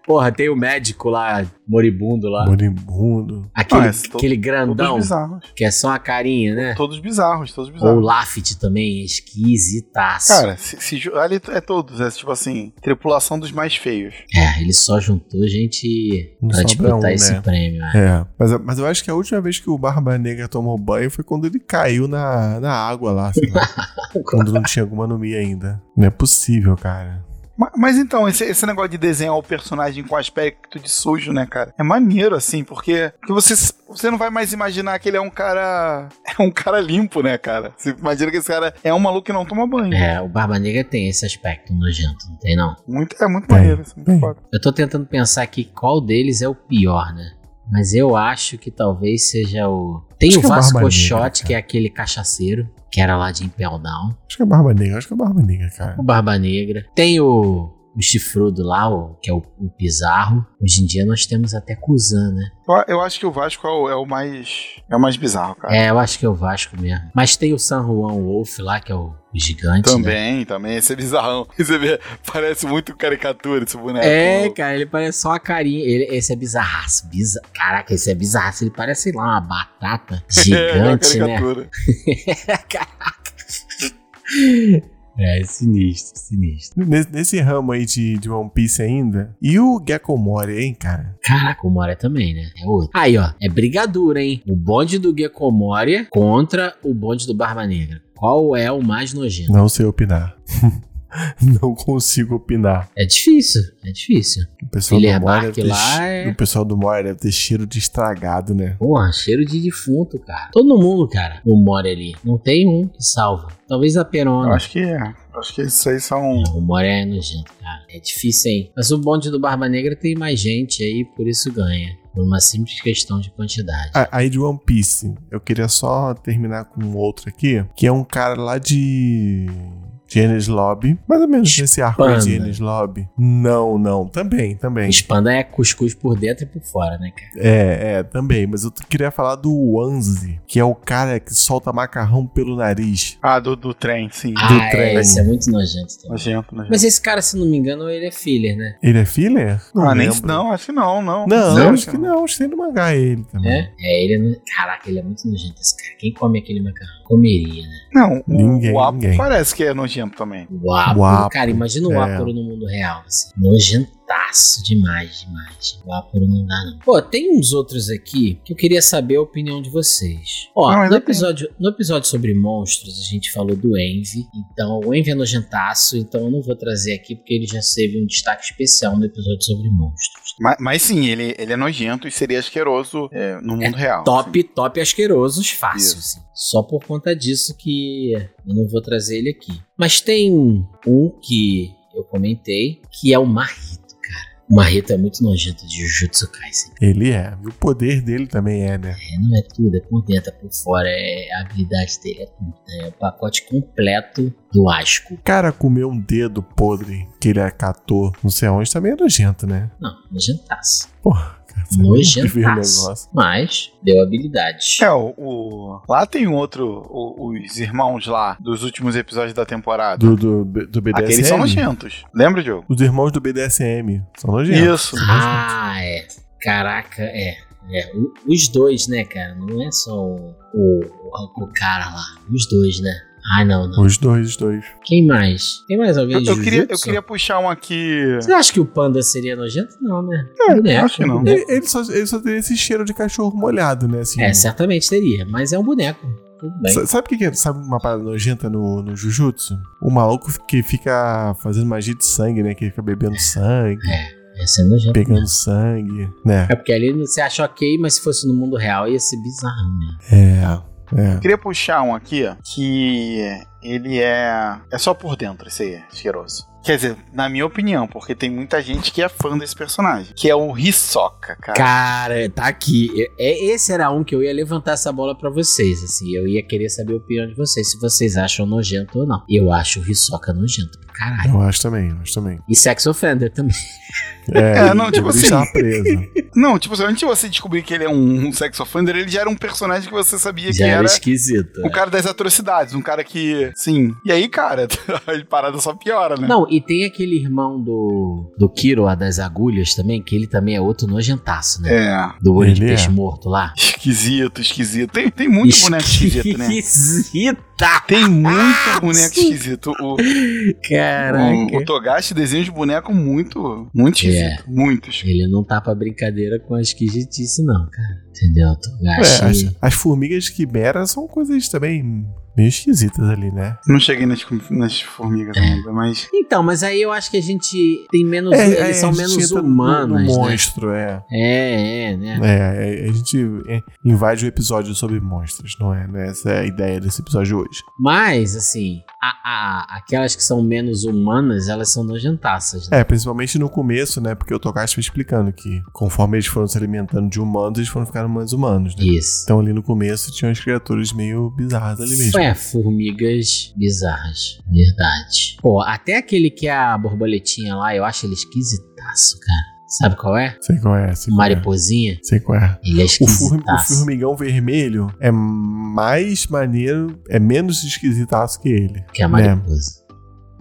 Porra, tem o médico lá, moribundo lá. Moribundo. Aquele, Ah, to- aquele Todos grandão, bizarros. que é só a carinha, né? Todos bizarros, todos Ou o bizarros. Laffit também, esquisitaço. Cara, se, se ali é todos, é tipo assim, tripulação dos mais feios. É, ele só juntou gente Não pra disputar um, esse né? prêmio. é. É, mas, mas eu acho que a última vez que o Barba Negra tomou banho foi quando ele caiu na, na água lá, sei lá, quando não tinha alguma anomia ainda. Não é possível, cara. Ma- Mas, então, esse, esse negócio de desenhar o personagem com aspecto de sujo, né, cara? É maneiro, assim, porque, porque você, você não vai mais imaginar que ele é um cara. É um cara limpo, né, cara? Você imagina que esse cara é um maluco que não toma banho. É, o Barba Negra tem esse aspecto nojento, não tem não? Muito, é muito maneiro, assim, muito foda. Eu tô tentando pensar aqui qual deles é o pior, né? Mas eu acho que talvez seja o. Tem Acho o é Vasco Barba Shot, que é aquele cachaceiro, que era lá de Impel Down. Acho que é Barba Negra, acho que é Barba Negra, cara. O Barba Negra. Tem o, o chifrudo lá, o, que é o, o Pizarro. Hoje em dia nós temos até Kuzan, né? Eu, eu acho que o Vasco é o, é o mais. É o mais bizarro, cara. É, eu acho que é o Vasco mesmo. Mas tem o San Juan Wolf lá, que é o, gigante. Né? Também, também. Esse é bizarrão. Você vê, parece muito caricatura esse boneco. É, cara, ele parece só a carinha. Ele, esse é bizarraço. Biza... Caraca, esse é bizarraço. Ele parece, sei lá, uma batata é gigante, né? caricatura. Caraca. É, sinistro, sinistro. Nesse, nesse ramo aí de, de One Piece ainda. E o Gecko Mori, hein, cara? Caraca, o Moria também, né? É outro. Aí, ó, é brigadura, hein? O bonde do Gecko Moria contra o bonde do Barba Negra. Qual é o mais nojento? Não sei opinar. Não consigo opinar. É difícil, é difícil. O pessoal Ele do Mori Bark deve ter, lá é- O pessoal do Mori deve ter cheiro de estragado, né? Porra, cheiro de defunto, cara. Todo mundo, cara, não mora ali. Não tem um que salva. Talvez a Eu Perona. acho que é. Eu Acho que esses aí são. O Moria é nojento, cara. É difícil, hein? Mas o bonde do Barba Negra tem mais gente aí, por isso ganha. Por uma simples questão de quantidade. Aí de One Piece, eu queria só terminar com um outro aqui, que é um cara lá de. De Lobby. Mais ou menos nesse arco de. Enies Lobby. Não, não. Também, também. Expanda é cuscuz por dentro e por fora, né, cara? É, é, também. Mas eu queria falar do Wanzi, que é o cara que solta macarrão pelo nariz. Ah, do, do trem, sim. Ah, trem. é, esse é muito nojento também. Nojento, nojento. Mas esse cara, se não me engano, ele é filler, né? Ele é filler? ah, nem lembro. não, acho que não, não. Não, Não, acho que não. Acho que tem no mangá ele também. É? É, ele é. no- Caraca, ele é muito nojento, esse cara. Quem come aquele macarrão? Comeria, né? Não, o, Ninguém, o parece que é nojento também. O Aporo. Cara, imagina o é. Aporo no mundo real, assim. Nojentaço demais, demais. O Aporo não dá, não. Pô, tem uns outros aqui que eu queria saber a opinião de vocês. Ó, Não, no, ainda tem. episódio, no episódio sobre monstros, a gente falou do Envy. Então, o Envy é nojentaço, então eu não vou trazer aqui porque ele já teve um destaque especial no episódio sobre monstros. Mas, mas sim, ele, ele é nojento e seria asqueroso é, no mundo real. Top, top asquerosos, fácil, Isso. assim. Só por conta disso que eu não vou trazer ele aqui. Mas tem um que eu comentei, que é o cara. O Marrito é muito nojento de Jujutsu Kaisen. Ele é. E o poder dele também é, né? É, não é tudo, é por dentro, é por fora, é a habilidade dele, é tudo. né? É o pacote completo do asco. O cara comer um dedo podre que ele acatou não sei aonde também é nojento, né? Não, nojentaço. Porra, cara. sabe onde que veio o Nojentaço. negócio? Mas deu habilidade. É, o, o- Lá tem um outro. o- os irmãos lá dos últimos episódios da temporada. Do, do, do BDSM? Aqueles são nojentos. Lembra, Diogo? Os irmãos do BDSM são nojentos. Isso. Ah, é. Caraca, é. É, os dois, né, cara? Não é só o, o- o cara lá. Os dois, né? Ah, não, não. Os dois, os dois. Quem mais? Tem mais alguém Eu, de eu queria, eu queria puxar um aqui. Você acha que o panda seria nojento? Não, né? É, Boneco, acho que não. Ele, ele só, ele só tem esse cheiro de cachorro molhado, né? Assim, É, certamente teria, mas é um boneco. Tudo bem. Sa- Sabe o que, que é? Sabe uma parada nojenta no, no Jujutsu? O maluco que fica fazendo magia de sangue, né? Que fica bebendo sangue, Esse é nojento. pegando mesmo. sangue, né? É porque ali você acha ok, mas se fosse no mundo real ia ser bizarro mesmo. É, é. Queria puxar um aqui que ele é. É só por dentro, esse aí, cheiroso. Quer dizer, na minha opinião, porque tem muita gente que é fã desse personagem. Que é o Hisoka, cara. Cara, tá aqui. É, esse era um que eu ia levantar essa bola pra vocês, assim. Eu ia querer saber a opinião de vocês, se vocês acham nojento ou não. Eu acho o Hisoka nojento pra caralho. Eu acho também, eu acho também. E sex offender também. É, É, não, tipo assim- está preso. Não, tipo, antes de você descobrir que ele é um, um sex offender, ele já era um personagem que você sabia Já que era era. esquisito. Um cara das atrocidades, um cara que. Sim. E aí, cara, a parada só piora, né? Não, e tem aquele irmão do, do Kiro, das agulhas também, que ele também é outro nojentaço, né? É. Do olho de é. peixe morto lá. Esquisito, esquisito. Tem, tem muito boneco esquisito, né? Esquisita! Tem muito boneco esquisito. O, Caraca. o, o Togashi desenha de boneco muito, muito esquisito. Muito esquisito. Ele não tá pra brincadeira com a esquisitice, não, cara. Entendeu? É, Togashi. as, as formigas quimera são coisas também meio esquisitas ali, né? Não cheguei nas, nas formigas ainda, mas. Então, mas aí eu acho que a gente tem menos. É, eles é, são menos no- humanos, no né? monstro, é. É, é, né? É, é, a gente é, invade o episódio sobre monstros, não é? Não é Essa é a ideia desse episódio hoje. Mas, assim, a- a- aquelas que são menos humanas, elas são nojentaças, né? É, principalmente no começo, né? Porque o Togashi foi explicando que conforme eles foram se alimentando de humanos, eles foram ficando mais humanos, né? Isso. Então ali no começo tinha umas criaturas meio bizarras ali mesmo. É, formigas bizarras. Verdade. Pô, até aquele que é a borboletinha lá, eu acho ele esquisitaço, cara. Sabe qual é? Sei qual é, sei O qual é. mariposinha. Sei qual é. Ele é O, furmi- o esquisitaço. formigão vermelho é mais maneiro, é menos esquisitaço que ele. Que é a né?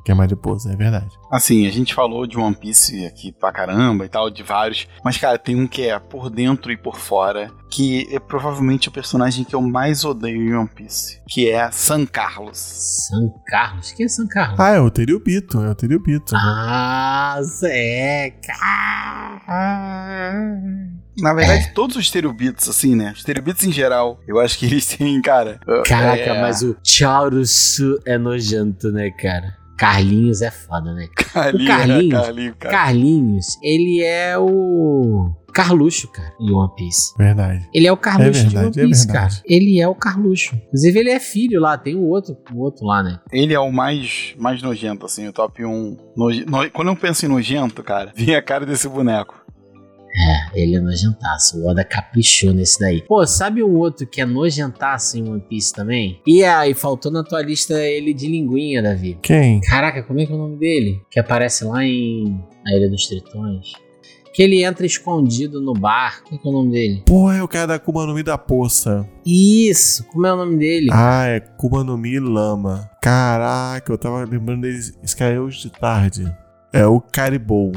Que a mariposa, é verdade. Assim, a gente falou de One Piece aqui pra caramba e tal, de vários. Mas, cara, tem um que é por dentro e por fora, que é provavelmente o personagem que eu mais odeio em One Piece, que é San Carlos. San Carlos? Quem é San Carlos? Ah, é o Teriubito, é o Teriubito. Ah, é, cara. Na verdade, todos os Stereobeats, assim, né? Os Stereobeats em geral, eu acho que eles têm, cara. Caraca, é, mas o Chaurus é nojento, né, cara? Carlinhos é foda, né? Carlinho, o Carlinhos- Carlinho, cara. Carlinhos, ele é o Carluxo, cara, em One Piece. Verdade. Ele é o Carluxo É de One verdade, é Piece, verdade. cara. Ele é o Carluxo. Inclusive, ele é filho lá, tem o outro, o outro lá, né? Ele é o mais, mais nojento, assim, o top 1. Noje- no- Quando eu penso em nojento, cara, vem a cara desse boneco. É, ele é nojentaço. O Oda caprichou nesse daí. Pô, sabe um outro que é nojentaço em One Piece também? E aí, faltou na tua lista ele de linguinha, Davi. Quem? Caraca, como é que é o nome dele? Que aparece lá em A Ilha dos Tritões. Que ele entra escondido no bar. Como é que é o nome dele? Pô, é o cara da Akuma no Mi da poça. Isso! Como é o nome dele? Ah, é Akuma no Mi Lama. Caraca, eu tava lembrando dele. Esse cara é hoje de tarde. É o Caribou.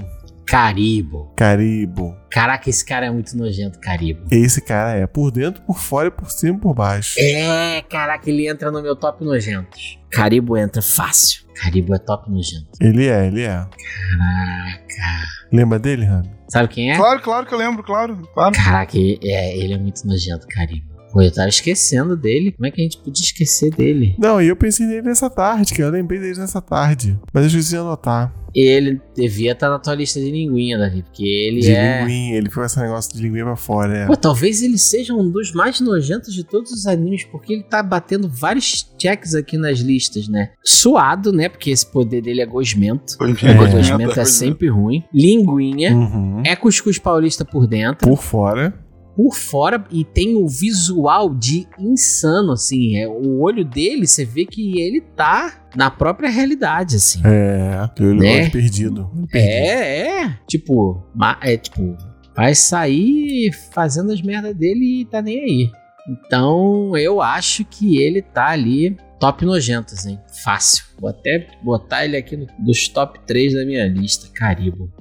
Caribo. Caribo. Caraca, esse cara é muito nojento, Caribo. Esse cara é por dentro, por fora e por cima e por baixo. É, caraca, ele entra no meu top nojentos. Caribo entra fácil. Caribo é top nojento. Ele é, ele é. Caraca. Lembra dele, Rami? Sabe quem é? Claro, claro que eu lembro, claro. Claro. Caraca, ele é, ele é muito nojento, Caribo. Pô, eu tava esquecendo dele. Como é que a gente podia esquecer dele? Não, e eu pensei nele nessa tarde, que eu lembrei dele nessa tarde. Mas eu esqueci de anotar. Ele devia estar na tua lista de linguinha, Davi, porque ele De é. linguinha, ele foi esse negócio de linguinha pra fora, é. Pô, talvez ele seja um dos mais nojentos de todos os animes, porque ele tá batendo vários checks aqui nas listas, né? Suado, né? Porque esse poder dele é gosmento. É. Gosmento é sempre ruim. Linguinha. Uhum. É cuscuz paulista por dentro. Por fora. Por fora e tem o visual de insano, assim. É, o olho dele, você vê que ele tá na própria realidade, assim. É. Eu Né? olho perdido. olho perdido. É, é. Tipo, ma- é tipo, vai sair fazendo as merdas dele e tá nem aí. Então, eu acho que ele tá ali top nojentos, hein? Fácil. Vou até botar ele aqui no, dos top 3 da minha lista. Caribo.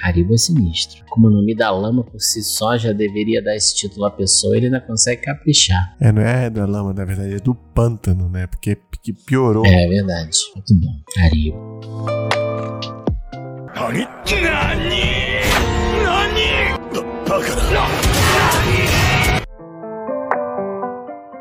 Caribo é sinistro. Como o nome da lama por si só já deveria dar esse título à pessoa, ele ainda consegue caprichar. É, não é da lama, na verdade, é do pântano, né? Porque que piorou. É verdade. Muito bom. Caribo.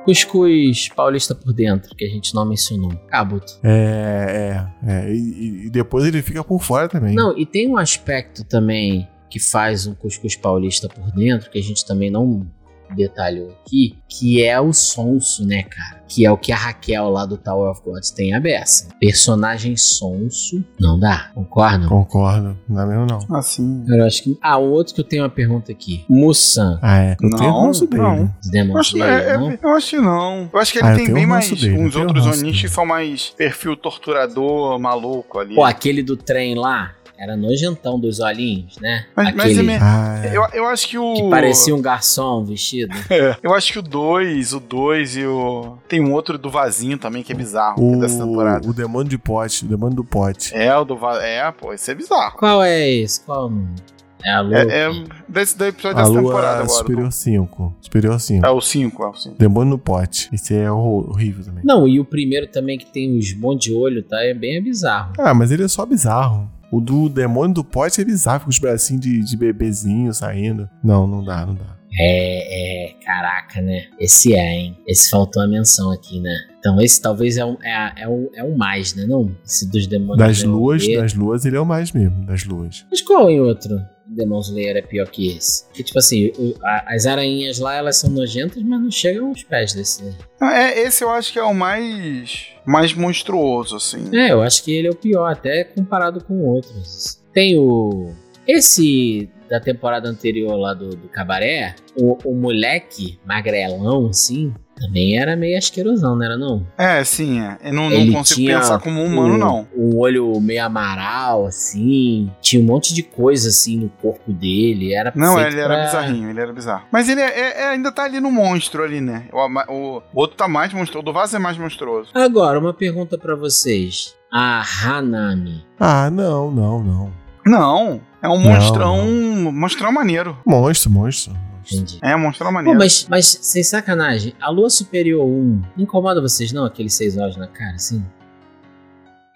Cuscuz paulista por dentro, que a gente não mencionou. Cabuto. É, é, é. E, e depois ele fica por fora também. Não, e tem um aspecto também que faz um cuscuz paulista por dentro, que a gente também não detalhou aqui, que é o sonso, né, cara? Que é o que a Raquel lá do Tower of Gods tem a beça. Personagem sonso, não dá, concorda? Concordo. Não dá mesmo, não. Assim. Eu acho que... Ah, um outro que eu tenho uma pergunta aqui. Mussan, Ah, é. Eu Não, tenho ranço dele. não. Slayer, é- é- não? eu acho que não. Eu acho que ele Ah, tem bem mais. dele, Uns outros Onishi são mais perfil torturador, maluco ali. Pô, aquele do trem lá, era nojentão dos olhinhos, né? Mas, mas Aquele é me- Ah, é. eu, eu acho que o. que parecia um garçom vestido. É, eu acho que o 2, o 2 e o. Tem um outro do vasinho também que é bizarro é dessa temporada. o, o demônio de pote, o demônio do pote. É, o do va... É, pô, isso é bizarro. Qual é esse? Qual o nome? É a Luke? É, é desse do episódio A dessa lua temporada agora. superior 5. Superior 5. É o 5, é o 5. Demônio no pote. Esse é horrível também. Não, e o primeiro também que tem os monte de olho, tá? É bem bizarro. Ah, mas ele é só bizarro. O do demônio do pote é bizarro, com os bracinhos de, de bebezinho saindo. Não, não dá, não dá. É, é, caraca, né? Esse é, hein? Esse faltou a menção aqui, né? Então esse talvez é um, é, é um, é um mais, né? Não? Esse dos demônios. Das Demon luas, das luas, ele é o mais mesmo, das luas. Mas qual em outro Demon Slayer é pior que esse? Que tipo assim, o- a- as aranhinhas lá, elas são nojentas, mas não chegam aos pés desse? É, esse eu acho que é o mais. mais monstruoso, assim. É, eu acho que ele é o pior, até comparado com outros. Tem o. Esse da temporada anterior lá do, do cabaré, o, o moleque magrelão, assim, também era meio asquerosão, não era não? É, sim, é. Eu não, não consigo pensar como um humano, o- não. O olho meio amaral, assim. Tinha um monte de coisa, assim, no corpo dele. Era Não, ele era pra- bizarrinho, ele era bizarro. Mas ele é- é- é- ainda tá ali no monstro ali, né? O, o- o outro tá mais monstruoso. O do vaso é mais monstruoso. Agora, uma pergunta pra vocês. A Hanami. Ah, não, não, não. Não, é um Não, monstrão. monstrão maneiro. Monstro, monstro. Monstro. Entendi. É, um monstrão Pô, maneiro. mas, mas, sem sacanagem, a Lua Superior 1 não incomoda vocês, não? Aqueles seis olhos na cara, assim?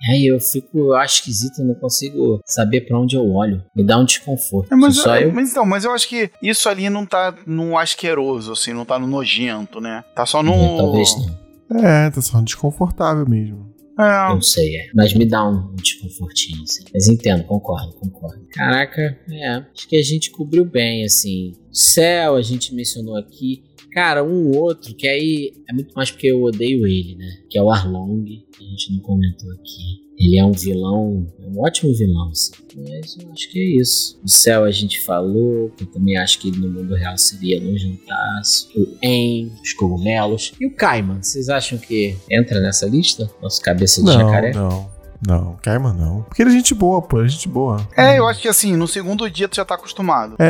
Aí eu fico, eu acho esquisito, eu não consigo saber pra onde eu olho. Me dá um desconforto. É, mas, Só eu, eu. mas então, mas eu acho que isso ali não tá no asqueroso, assim, não tá no nojento, né? Tá só no. É, Talvez não. É, tá só desconfortável mesmo. É, Não sei, é. Mas me dá um, um desconfortinho, assim. Mas entendo, concordo, concordo. Caraca, é. Acho que a gente cobriu bem, assim. Céu, a gente mencionou aqui. Cara, um outro, que aí é muito mais porque eu odeio ele, né? Que é o Arlong, que a gente não comentou aqui. Ele é um vilão, é um ótimo vilão, assim. Mas eu acho que é isso. O céu a gente falou, que eu também acho que no mundo real seria nojentaço. O En, os cogumelos. E o Kaiman, vocês acham que entra nessa lista? Nosso cabeça de Não, jacaré? não. Não, Caima não. Porque ele é gente boa, pô, é gente boa. é, eu acho que assim, no segundo dia tu já tá acostumado. É,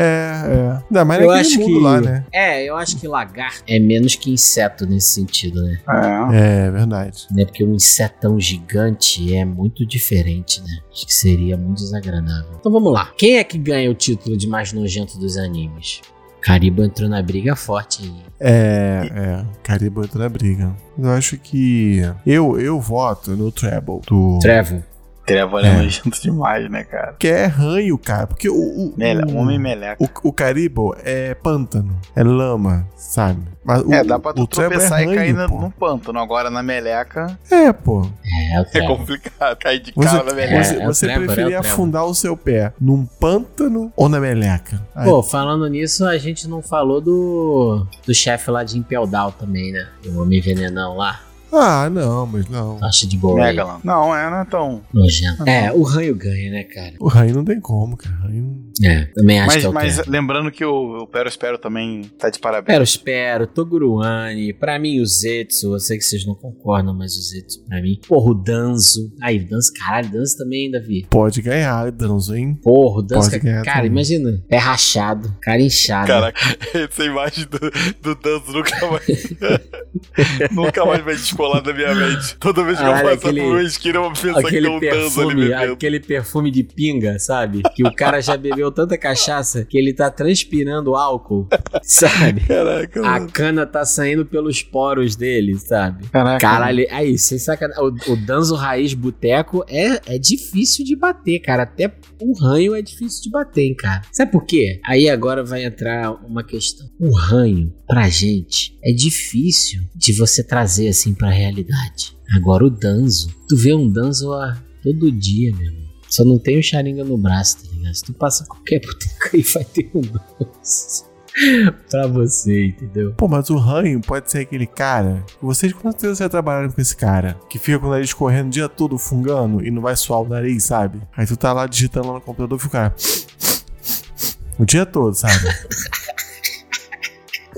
é. Ainda mais Eu acho mundo que. lá, né? É, eu acho que lagarto é menos que inseto nesse sentido, né? É. É, verdade. né? Porque um insetão gigante é muito diferente, né? Acho que seria muito desagradável. Então vamos lá. Quem é que ganha o título de mais nojento dos animes? Karibo entrou na briga forte aí. É, é. Caribo entra na briga. Eu acho que. Eu, eu voto no Treble do. Trevor. Trevor É. é nojento demais, né, cara? Que é ranho, cara. Porque o. o Mele... o, Homem meleca. o, o Caribo é pântano. É lama, sabe? Mas o, é, dá pra tu o Treble tropeçar é e cair ranho, na- pô. no pântano. Agora na meleca É, pô. É, o é complicado. Cair de Você, cara na meleca. você, É, é você é preferia afundar o seu pé num pântano ou na meleca? Aí, Pô, falando nisso, a gente não falou do, do chefe lá de Impel Down também, né? O Homem Venenão lá. Ah, não, mas não. Acha de boa. Não, é, não é tão. Nojento. É, o ranho ganha, né, cara? O ranho não tem como, cara. Ranho... É, também acho Mas, que é o mas lembrando que o, o Pero Espero também tá de parabéns. Pero Espero, Toguruani, pra mim o Zetsu, eu sei que vocês não concordam, mas o Zetsu pra mim. Porra, o Danzo. Aí, o Danzo, caralho, Danzo também, Davi. Pode ganhar, Danzo, hein? Porra, o Danzo, Pode cara, ganhar cara, também. imagina, pé rachado, cara inchado. Caraca, essa imagem do, do Danzo nunca mais. nunca mais vai descolar da minha mente. Toda vez que eu passo aquele- por uma esquina, eu vou pensar que tem Aquele um Danzo ali perfume, bebendo. aquele perfume de pinga, sabe? Que o cara já bebeu tanta cachaça que ele tá transpirando álcool, sabe? Caraca, A mano. cana tá saindo pelos poros dele, sabe? Caraca. Caralho, aí, sem sacanagem. O, o Danzo Raiz Boteco é, é difícil de bater, cara. Até o ranho é difícil de bater, hein, cara. Sabe por quê? Aí agora vai entrar uma questão. O ranho, pra gente, é difícil de você trazer assim pra realidade. Agora o Danzo, tu vê um Danzo a todo dia, meu irmão. Só não tem o Sharingan no braço, tá ligado? Se tu passa qualquer boteco aí, vai ter um Danzo. pra você, entendeu? Pô, mas o ranho pode ser aquele cara. Vocês com certeza já trabalharam com esse cara. Que fica com o nariz correndo o dia todo fungando e não vai suar o nariz, sabe? Aí tu tá lá digitando lá no computador e fica. O dia todo, sabe?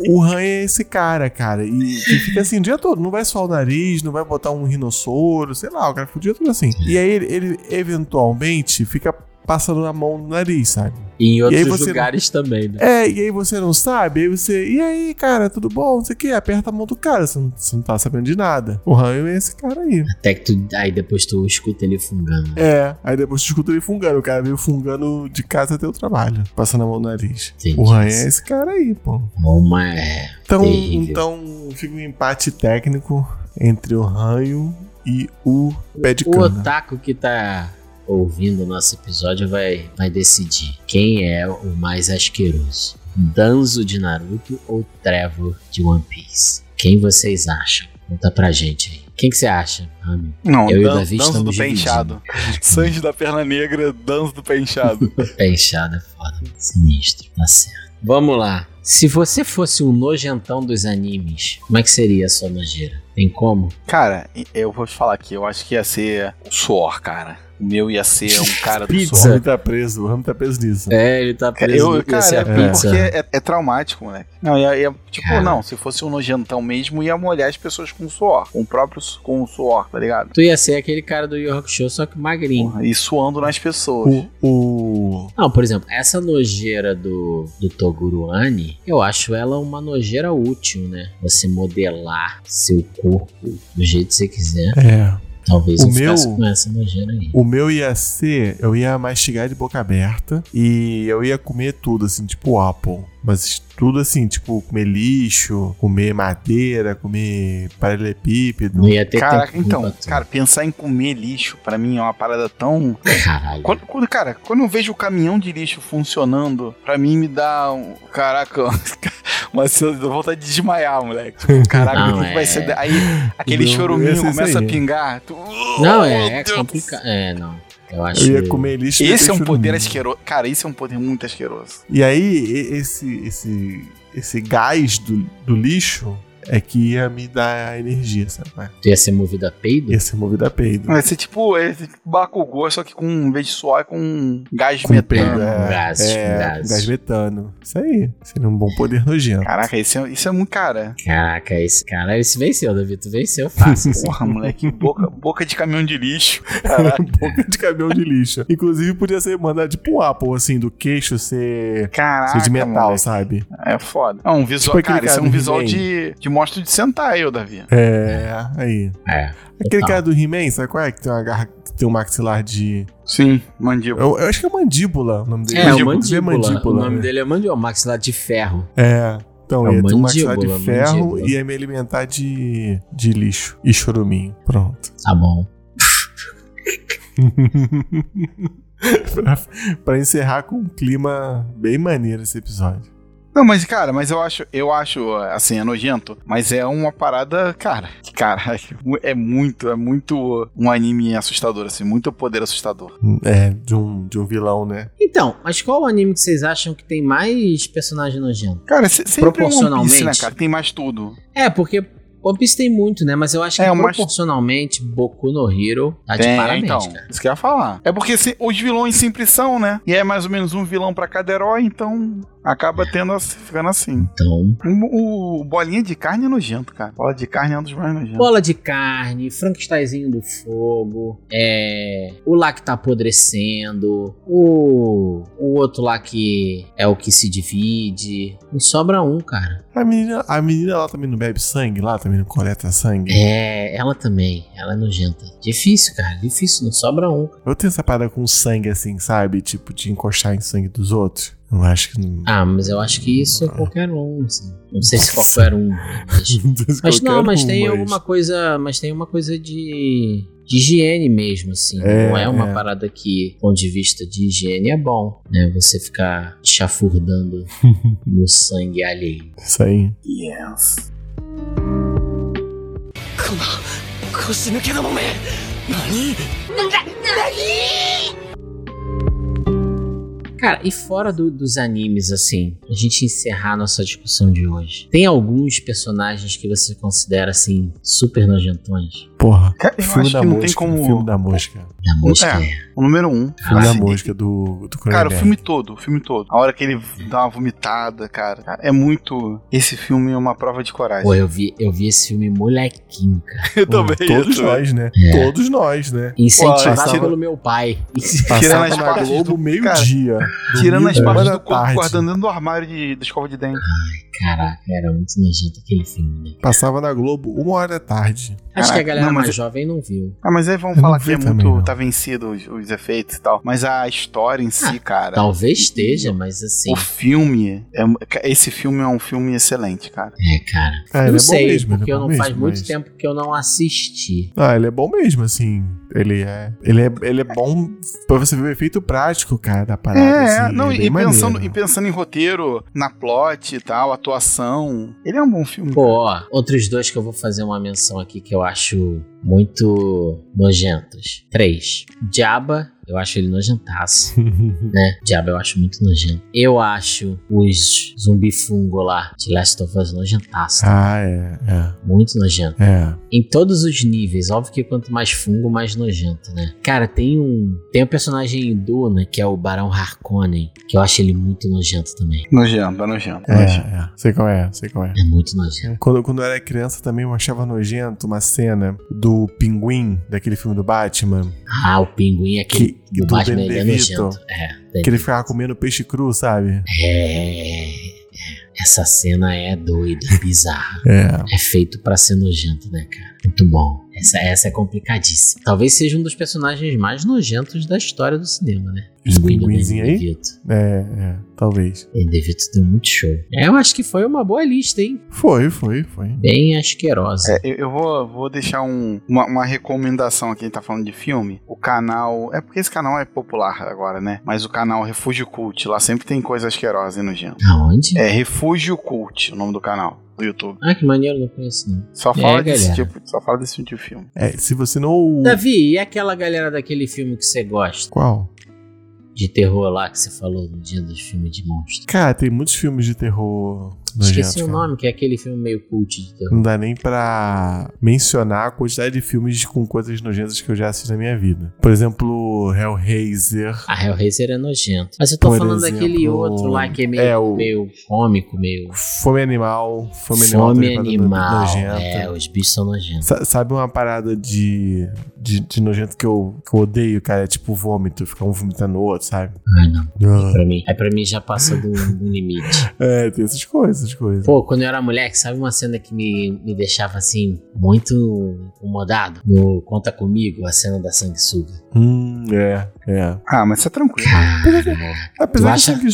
O ranho é esse cara, cara. E que fica assim o dia todo. Não vai suar o nariz, não vai botar um rinossoro, sei lá, o cara fica o dia todo assim. E aí ele, ele eventualmente fica passando a mão no nariz, sabe? E em outros você- lugares também, né? É, e aí você não sabe, aí você. E aí, cara, tudo bom? Não sei o que, aperta a mão do cara, você não, você não tá sabendo de nada. O Ranho é esse cara aí. Até que tu. Aí depois tu escuta ele fungando. É, aí depois tu escuta ele fungando. O cara veio fungando de casa até o trabalho, passando a mão no nariz. Entendi. O Ranho é esse cara aí, pô. Uma é. Então, Terrível. então fica um empate técnico entre o Ranho e o pé de O cana. otaku que tá ouvindo o nosso episódio vai, vai decidir quem é o mais asqueroso. Danzo de Naruto ou Trevor de One Piece? Quem vocês acham? Conta pra gente aí. Quem que você acha, Rami? Não, Eu e o dan- Davi danço do pé inchado. Sanji da perna negra, danço do pé inchado. Pé inchado é foda. Sinistro. Tá certo. Vamos lá. Se você fosse um nojentão dos animes, como é que seria a sua nojeira? Tem como? cara, eu vou te falar aqui, eu acho que ia ser o suor, cara. O meu ia ser um cara do O suor. Rami tá preso, o Rami tá preso nisso. É, ele tá preso. Eu, ia cara, ser a é pizza. porque é, é traumático, moleque. Não, ia, ia- tipo, Cara. não, se fosse um nojentão mesmo, ia molhar as pessoas com suor. Com o próprio com o suor, tá ligado? Tu ia ser aquele cara do Yu Hakusho, só que magrinho. Porra, E suando nas pessoas. O, o. Não, por exemplo, essa nojeira do, do Toguruani, eu acho ela uma nojeira útil, né? Você modelar seu corpo do jeito que você quiser. É. Talvez O eu meu- com essa nojeira aí. O meu ia ser, eu ia mastigar de boca aberta e eu ia comer tudo, assim, tipo Apple. Mas tudo assim, tipo, comer lixo, comer madeira, comer paralelepípedo. Não ia ter Caraca, tempo então, cara, pensar em comer lixo, pra mim é uma parada tão. Caralho. Quando, quando- cara, quando eu vejo o caminhão de lixo funcionando, pra mim me dá um. Caraca, uma vontade de desmaiar, moleque. Tipo, caraca, Não, o que, que vai é- ser? Aí aquele ia choruminho começa a pingar. Tu, Não, Oh, é, é complicado. É, não. Eu acho. Eu ia comer lixo Esse é um poder asqueroso. Cara, esse é um poder muito asqueroso. E aí, esse, esse, esse gás do, do lixo é que ia me dar energia, sabe? Ia ser movido a peido? Ia ser movido a peido. Vai ser tipo, é tipo Bakugou, só que com, em vez de suor, é com gás Com metano. peido, é. gás, é, gás. gás metano. Isso aí. Seria um bom poder nojento. Caraca, isso é, isso é muito cara. Caraca, esse cara, esse venceu, Davi. Tu venceu fácil. assim. Porra, moleque, boca, boca de caminhão de lixo. Caraca. Boca de caminhão de lixo. Inclusive, podia ser mandar tipo um Apple, assim, do queixo ser, Caraca, ser de metal, moleque. sabe? É foda. É um visual, Tipo aquele cara, isso é cara um visual de, de monstro de Sentai, ô Davi. É, aí. É. Aquele Total. cara do He-Man, sabe qual é? Que tem uma garra, que tem um maxilar de. Sim, mandíbula. Eu, eu acho que é mandíbula o nome dele. É, o Mandíbula. mandíbula. o nome né? dele é mandíbula, maxilar de ferro. É. Então, É o ia ter um maxilar de mandíbula, ferro mandíbula. e ia me alimentar de, de lixo e choruminho. Pronto. Tá bom. pra, pra encerrar com um clima bem maneiro esse episódio. Não, mas, cara, mas eu acho, eu acho, assim, é nojento, mas é uma parada, cara, que, cara, é muito, é muito um anime assustador, assim, muito poder assustador. É, de um, de um vilão, né? Então, mas qual o anime que vocês acham que tem mais personagem nojento? Cara, se- sempre é One Piece, né, Proporcionalmente. cara, tem mais tudo. É, porque One Piece tem muito, né? Mas eu acho que É, proporcionalmente Boku no Hero tá de Tem, parabéns, então, cara. isso que eu ia falar. É porque se- os vilões sempre são, né? E é mais ou menos um vilão pra cada herói, então acaba tendo, assim, ficando assim. Então, O, o bolinha de carne é nojento, cara. Bola de carne é um dos mais nojentos. bola de carne, Frankensteinzinho do fogo, é, o lá que tá apodrecendo, o, o outro lá que é o que se divide. Não sobra um, cara. A menina, a menina lá também não bebe sangue, lá também não coleta sangue. É, ela também, ela é nojenta. Difícil, cara, difícil, não sobra um. Eu tenho essa parada com sangue assim, sabe? Tipo, de encostar em sangue dos outros. Eu acho que não. Ah, mas eu acho que isso é qualquer um, assim. Não sei se qualquer um, mas... Não sei se Mas não, qualquer mas um, tem mas- alguma coisa. Mas tem uma coisa de. De higiene mesmo, assim. É, não é uma é. parada que, do ponto de vista de higiene, é bom, né? Você ficar chafurdando no sangue alheio. Isso aí. Yes. 腰抜けだもめ何 Cara, e fora do- dos animes, assim, a gente encerrar nossa discussão de hoje, tem alguns personagens que você considera, assim, super nojentões? Porra. Cara, eu filme acho da que não mosca. tem como- Filme da mosca. A mosca É. é. O número um. Filme da Assim, mosca do, do Cara, o Cronenberg. filme todo, o filme todo. A hora que ele dá uma vomitada, cara. É muito. Esse filme é uma prova de coragem. Pô, eu vi, eu vi esse filme molequinho, cara. eu Pô, também. Todos eu nós, né? É. Todos nós, né? Incentivado passava- pelo meu pai. Tirando as partes do- meio-dia. Tirando as partes do da corpo guardando dentro do armário de, da escova de dente. Caraca, era muito nojento aquele filme, né? Passava na Globo uma hora da tarde. Acho que a Caraca, galera não, mas- mais jovem não viu. Ah, mas aí vamos Eu falar que é muito. não. Tá vencido os, os efeitos e tal. Mas a história em si, Ah, cara. Talvez esteja, mas assim. O filme. É, esse filme é um filme excelente, cara. É, cara. Eu ele não é bom sei, mesmo, ele porque é eu não faz mesmo, muito mas- tempo que eu não assisti. Ah, ele é bom mesmo, assim. Ele é. Ele é, ele é bom pra você ver o efeito prático, cara, da parada. É, assim, não, é e, pensando, maneiro. e pensando em roteiro, na plot e tal, atuação. Ele é um bom filme. Pô, ó, outros dois que eu vou fazer uma menção aqui que eu acho muito nojentos. Três. Jabba, eu acho ele nojentaço, né? Jabba eu acho muito nojento. Eu acho os zumbi fungo lá de Last of Us nojentaço. ah, é, Muito nojento. é. É. Em todos os níveis. Óbvio que quanto mais fungo, mais nojento, né? Cara, tem um. Tem um personagem em Duna, que é o Barão Harkonnen, que eu acho ele muito nojento também. Nojento, é nojento. É, nojento. é. Sei qual é, sei qual é. É muito nojento. Quando, quando eu era criança também eu achava nojento uma cena do pinguim, daquele filme do Batman, Ah, o pinguim, aquele Que- do do Batman, ele é. É, que ele ficava comendo peixe cru, sabe? É, é. Essa cena é doida, bizarra. É. É feito pra ser nojento, né, cara? Muito bom. Essa, essa é complicadíssima. Talvez seja um dos personagens mais nojentos da história do cinema, né? Pinguinzinho aí? DeVito. É, é, talvez. DeVito deu muito show. É, eu acho que foi uma boa lista, hein? Foi, foi, foi. Bem asquerosa. É, eu, eu vou, vou deixar um- uma, uma recomendação aqui, a gente tá falando de filme. O canal. É porque esse canal é popular agora, né? Mas o canal Refúgio Cult, lá sempre tem coisa asquerosa e nojenta. Aonde? É Refúgio Cult, o nome do canal, do YouTube. Ah, que maneiro, não conheço não. Só É, fala desse galera. tipo, só fala desse tipo de filme. É, se você não. Davi, e aquela galera daquele filme que você gosta? Qual? De terror lá que você falou no dia dos filmes de monstros. Cara, tem muitos filmes de terror. Esqueci o nome, que é aquele filme meio cult de terror. Não dá nem pra mencionar a quantidade de filmes com coisas nojentas que eu já assisti na minha vida. Por exemplo, Hellraiser. A Hellraiser é nojento. Mas eu tô Por falando daquele exemplo, outro lá que é meio, é o- meio cômico, meio. Fome Animal. Fome Animal. Fome é animal. nojenta. É, os bichos são nojentos. Sa- Sabe uma parada de, de, de nojento que eu, que eu odeio, cara? É tipo vômito, ficar um vomitando o outro, sabe? Ai, não. Ah. Pra mim. Aí pra mim já passa do, do limite. É, tem essas coisas, essas coisas. Pô, quando eu era moleque, sabe uma cena que me, me deixava assim, muito incomodado? No Conta Comigo, a cena da sanguessuga. Hum, é, é. Ah, mas isso é tranquilo. Cara. Apesar Tu acha- de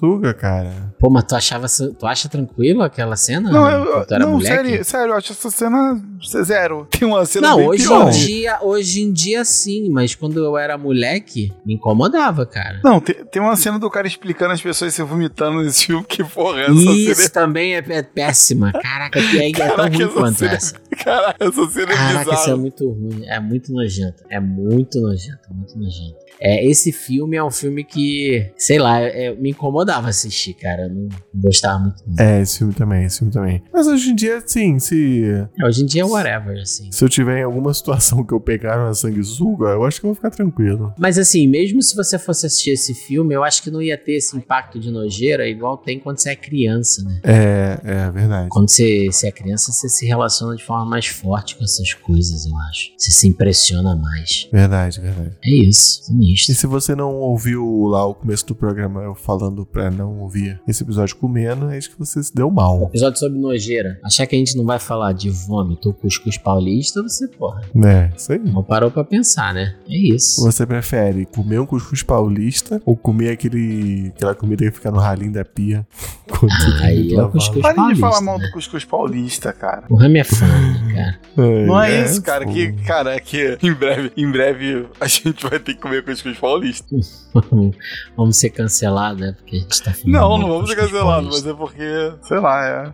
sanguessuga, cara. Pô, mas tu achava. Tu acha tranquilo aquela cena? Não, eu, Quando tu era não moleque? sério, sério, eu acho essa cena zero. Tem uma cena Não, bem hoje pior. em, dia, hoje em dia sim, mas quando eu era moleque, me incomodava, cara. Não, tem, tem uma cena do cara explicando as pessoas se vomitando nesse filme, que porra, essa Isso cena também é, é péssima. Caraca, que é, é tão Caraca, ruim essa quanto cena- essa. é... Caraca, essa cena é Caraca, isso é bizarra. muito ruim. É muito nojento. É muito nojento, muito nojento. É, esse filme é um filme que, sei lá, é- me incomodava assistir, cara. Eu não, não gostava muito. não. É, esse filme também, esse filme também. Mas hoje em dia, sim, se, É, hoje em dia é whatever, assim. se eu tiver em alguma situação que eu pegar uma sanguessuga, eu acho que eu vou ficar tranquilo. Mas assim, mesmo se você fosse assistir esse filme, eu acho que não ia ter esse impacto de nojeira igual tem quando você é criança, né? É, é verdade. Quando você, você é criança, você se relaciona de forma mais forte com essas coisas, eu acho. Você se impressiona mais. Verdade, verdade. É isso, sinistro. E se você não ouviu lá o começo do programa eu falando pra não ouvir esse episódio comendo, é isso que você se deu mal. Episódio sobre nojeira. Achar que a gente não vai falar de vômito ou cuscuz paulista, você, porra, É, isso aí. não parou pra pensar, né? É isso. Você prefere comer um cuscuz paulista ou comer aquele, aquela comida que fica no ralinho da pia? Quando você Ah, aí é o lavar? cuscuz Para de paulista, falar mal né? do cuscuz paulista, cara. O Rami é fã, né, cara? Não é, isso, cara. Que, cara, é que em breve, em breve a gente vai ter que comer cuscuz paulista. vamos ser cancelados, né? Porque a gente tá. Não, não vamos ser cancelados, mas é porque, sei lá, é.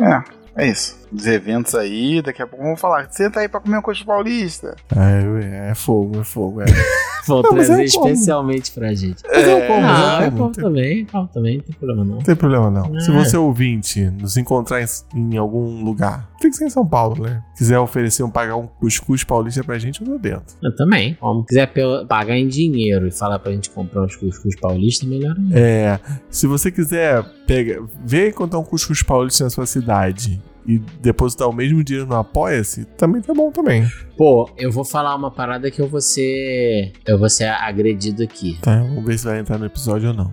É, é, é isso. Os eventos aí, daqui a pouco vamos falar. Senta aí pra comer um cuscuz paulista. É, é fogo, é fogo, é. Vou Não, mas trazer como. especialmente pra gente. Mas eu como, Ah, eu eu como. tem- também, como também, não tem problema não. Não tem problema, não. Se É. você ouvinte nos encontrar em, em algum lugar, tem que ser em São Paulo, né? Quiser oferecer um pagar um cuscuz paulista pra gente, eu tô dentro. Eu também. Como quiser pagar em dinheiro e falar pra gente comprar uns cuscuz paulista, melhor ainda. É. Se você quiser pega, ver encontrar um cuscuz paulista na sua cidade e depositar o mesmo dinheiro no Apoia-se, também tá bom também. Pô, eu vou falar uma parada que eu vou ser. Eu vou ser agredido aqui. Tá, vamos ver se vai entrar no episódio ou não.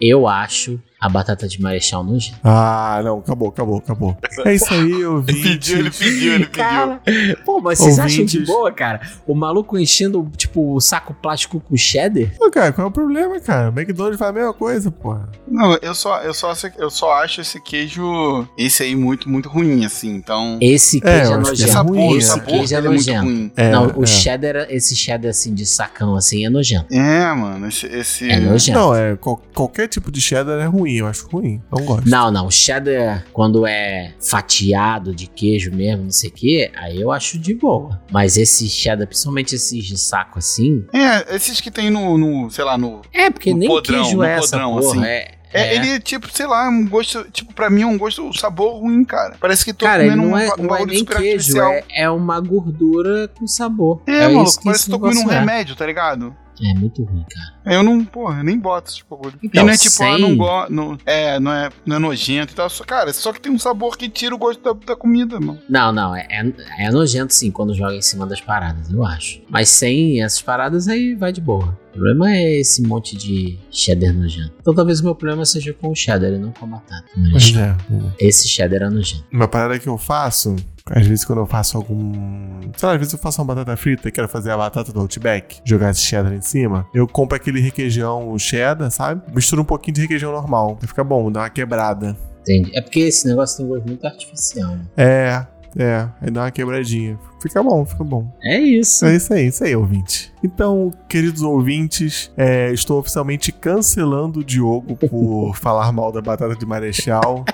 Eu acho a batata de marechal nojenta. Ah, não, acabou, acabou, acabou. É isso aí, Ele ouvintes. pediu, ele pediu, ele pediu. Cara, pô, mas vocês acham de Ouvintes. boa, cara? O maluco enchendo, tipo, o saco plástico com cheddar? Pô, cara, qual é o problema, cara? O McDonald's faz a mesma coisa, porra. Não, eu só, eu, só, eu só acho esse queijo, esse aí, muito, muito ruim, assim. Então, Esse É, queijo é, é nojento. sabor, ruim, Esse sabor queijo é é muito nojento. ruim. É, Não, o é. cheddar, esse cheddar assim de sacão assim é nojento. É, mano, esse... esse... É nojento. Não, é, qual- qualquer tipo de cheddar é ruim, eu acho ruim. Não gosto. Não, não, o cheddar, quando é fatiado de queijo mesmo, não sei o que, aí eu acho de boa. Mas esse cheddar, principalmente esses de saco assim. É, esses que tem no, no sei lá, no... É, porque No nem podrão, queijo é essa podrão, porra. assim. É, É, é. ele, tipo, sei lá, um gosto... Tipo, pra mim é um gosto, um sabor ruim, cara. Parece que tô Cara, comendo não um, é, ba- um não é nem super queijo, artificial. é, é uma gordura com sabor. É, isso maluco, que parece esse que tô comendo um é. remédio, tá ligado? É muito ruim, cara. Eu não, porra, nem boto esse bagulho. Então, e não é tipo, ah, sem- não gosto, é, não é, não é nojento e tal. Só, cara, só que tem um sabor que tira o gosto da, da comida, mano. Não, não, é, é, é nojento sim quando joga em cima das paradas, eu acho. Mas sem essas paradas aí vai de boa. O problema é esse monte de cheddar nojento. Então talvez o meu problema seja com o cheddar e não com a batata. Mas Mas é. esse cheddar é nojento. Uma parada que eu faço, às vezes quando eu faço algum. Sei lá, às vezes eu faço uma batata frita e quero fazer a batata do Outback, jogar esse cheddar em cima, eu compro aquele requeijão cheddar, sabe? Misturo um pouquinho de requeijão normal. Fica bom, dá uma quebrada. Entende? É porque esse negócio tem um gosto muito artificial. Né? É, é, aí dá uma quebradinha. Fica bom, fica bom. É isso. É isso aí, isso aí, ouvinte. Então, queridos ouvintes, é, estou oficialmente cancelando o Diogo por falar mal da batata de Marechal.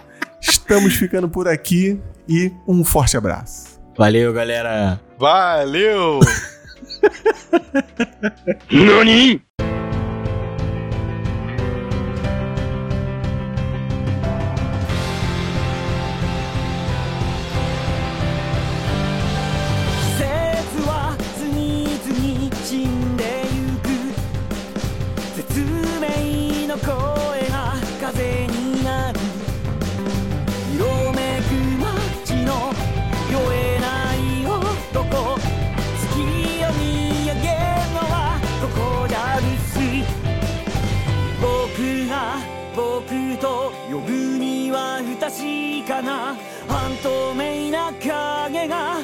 Estamos ficando por aqui e um forte abraço. Valeu, galera. Valeu! 季 な。半透明な影が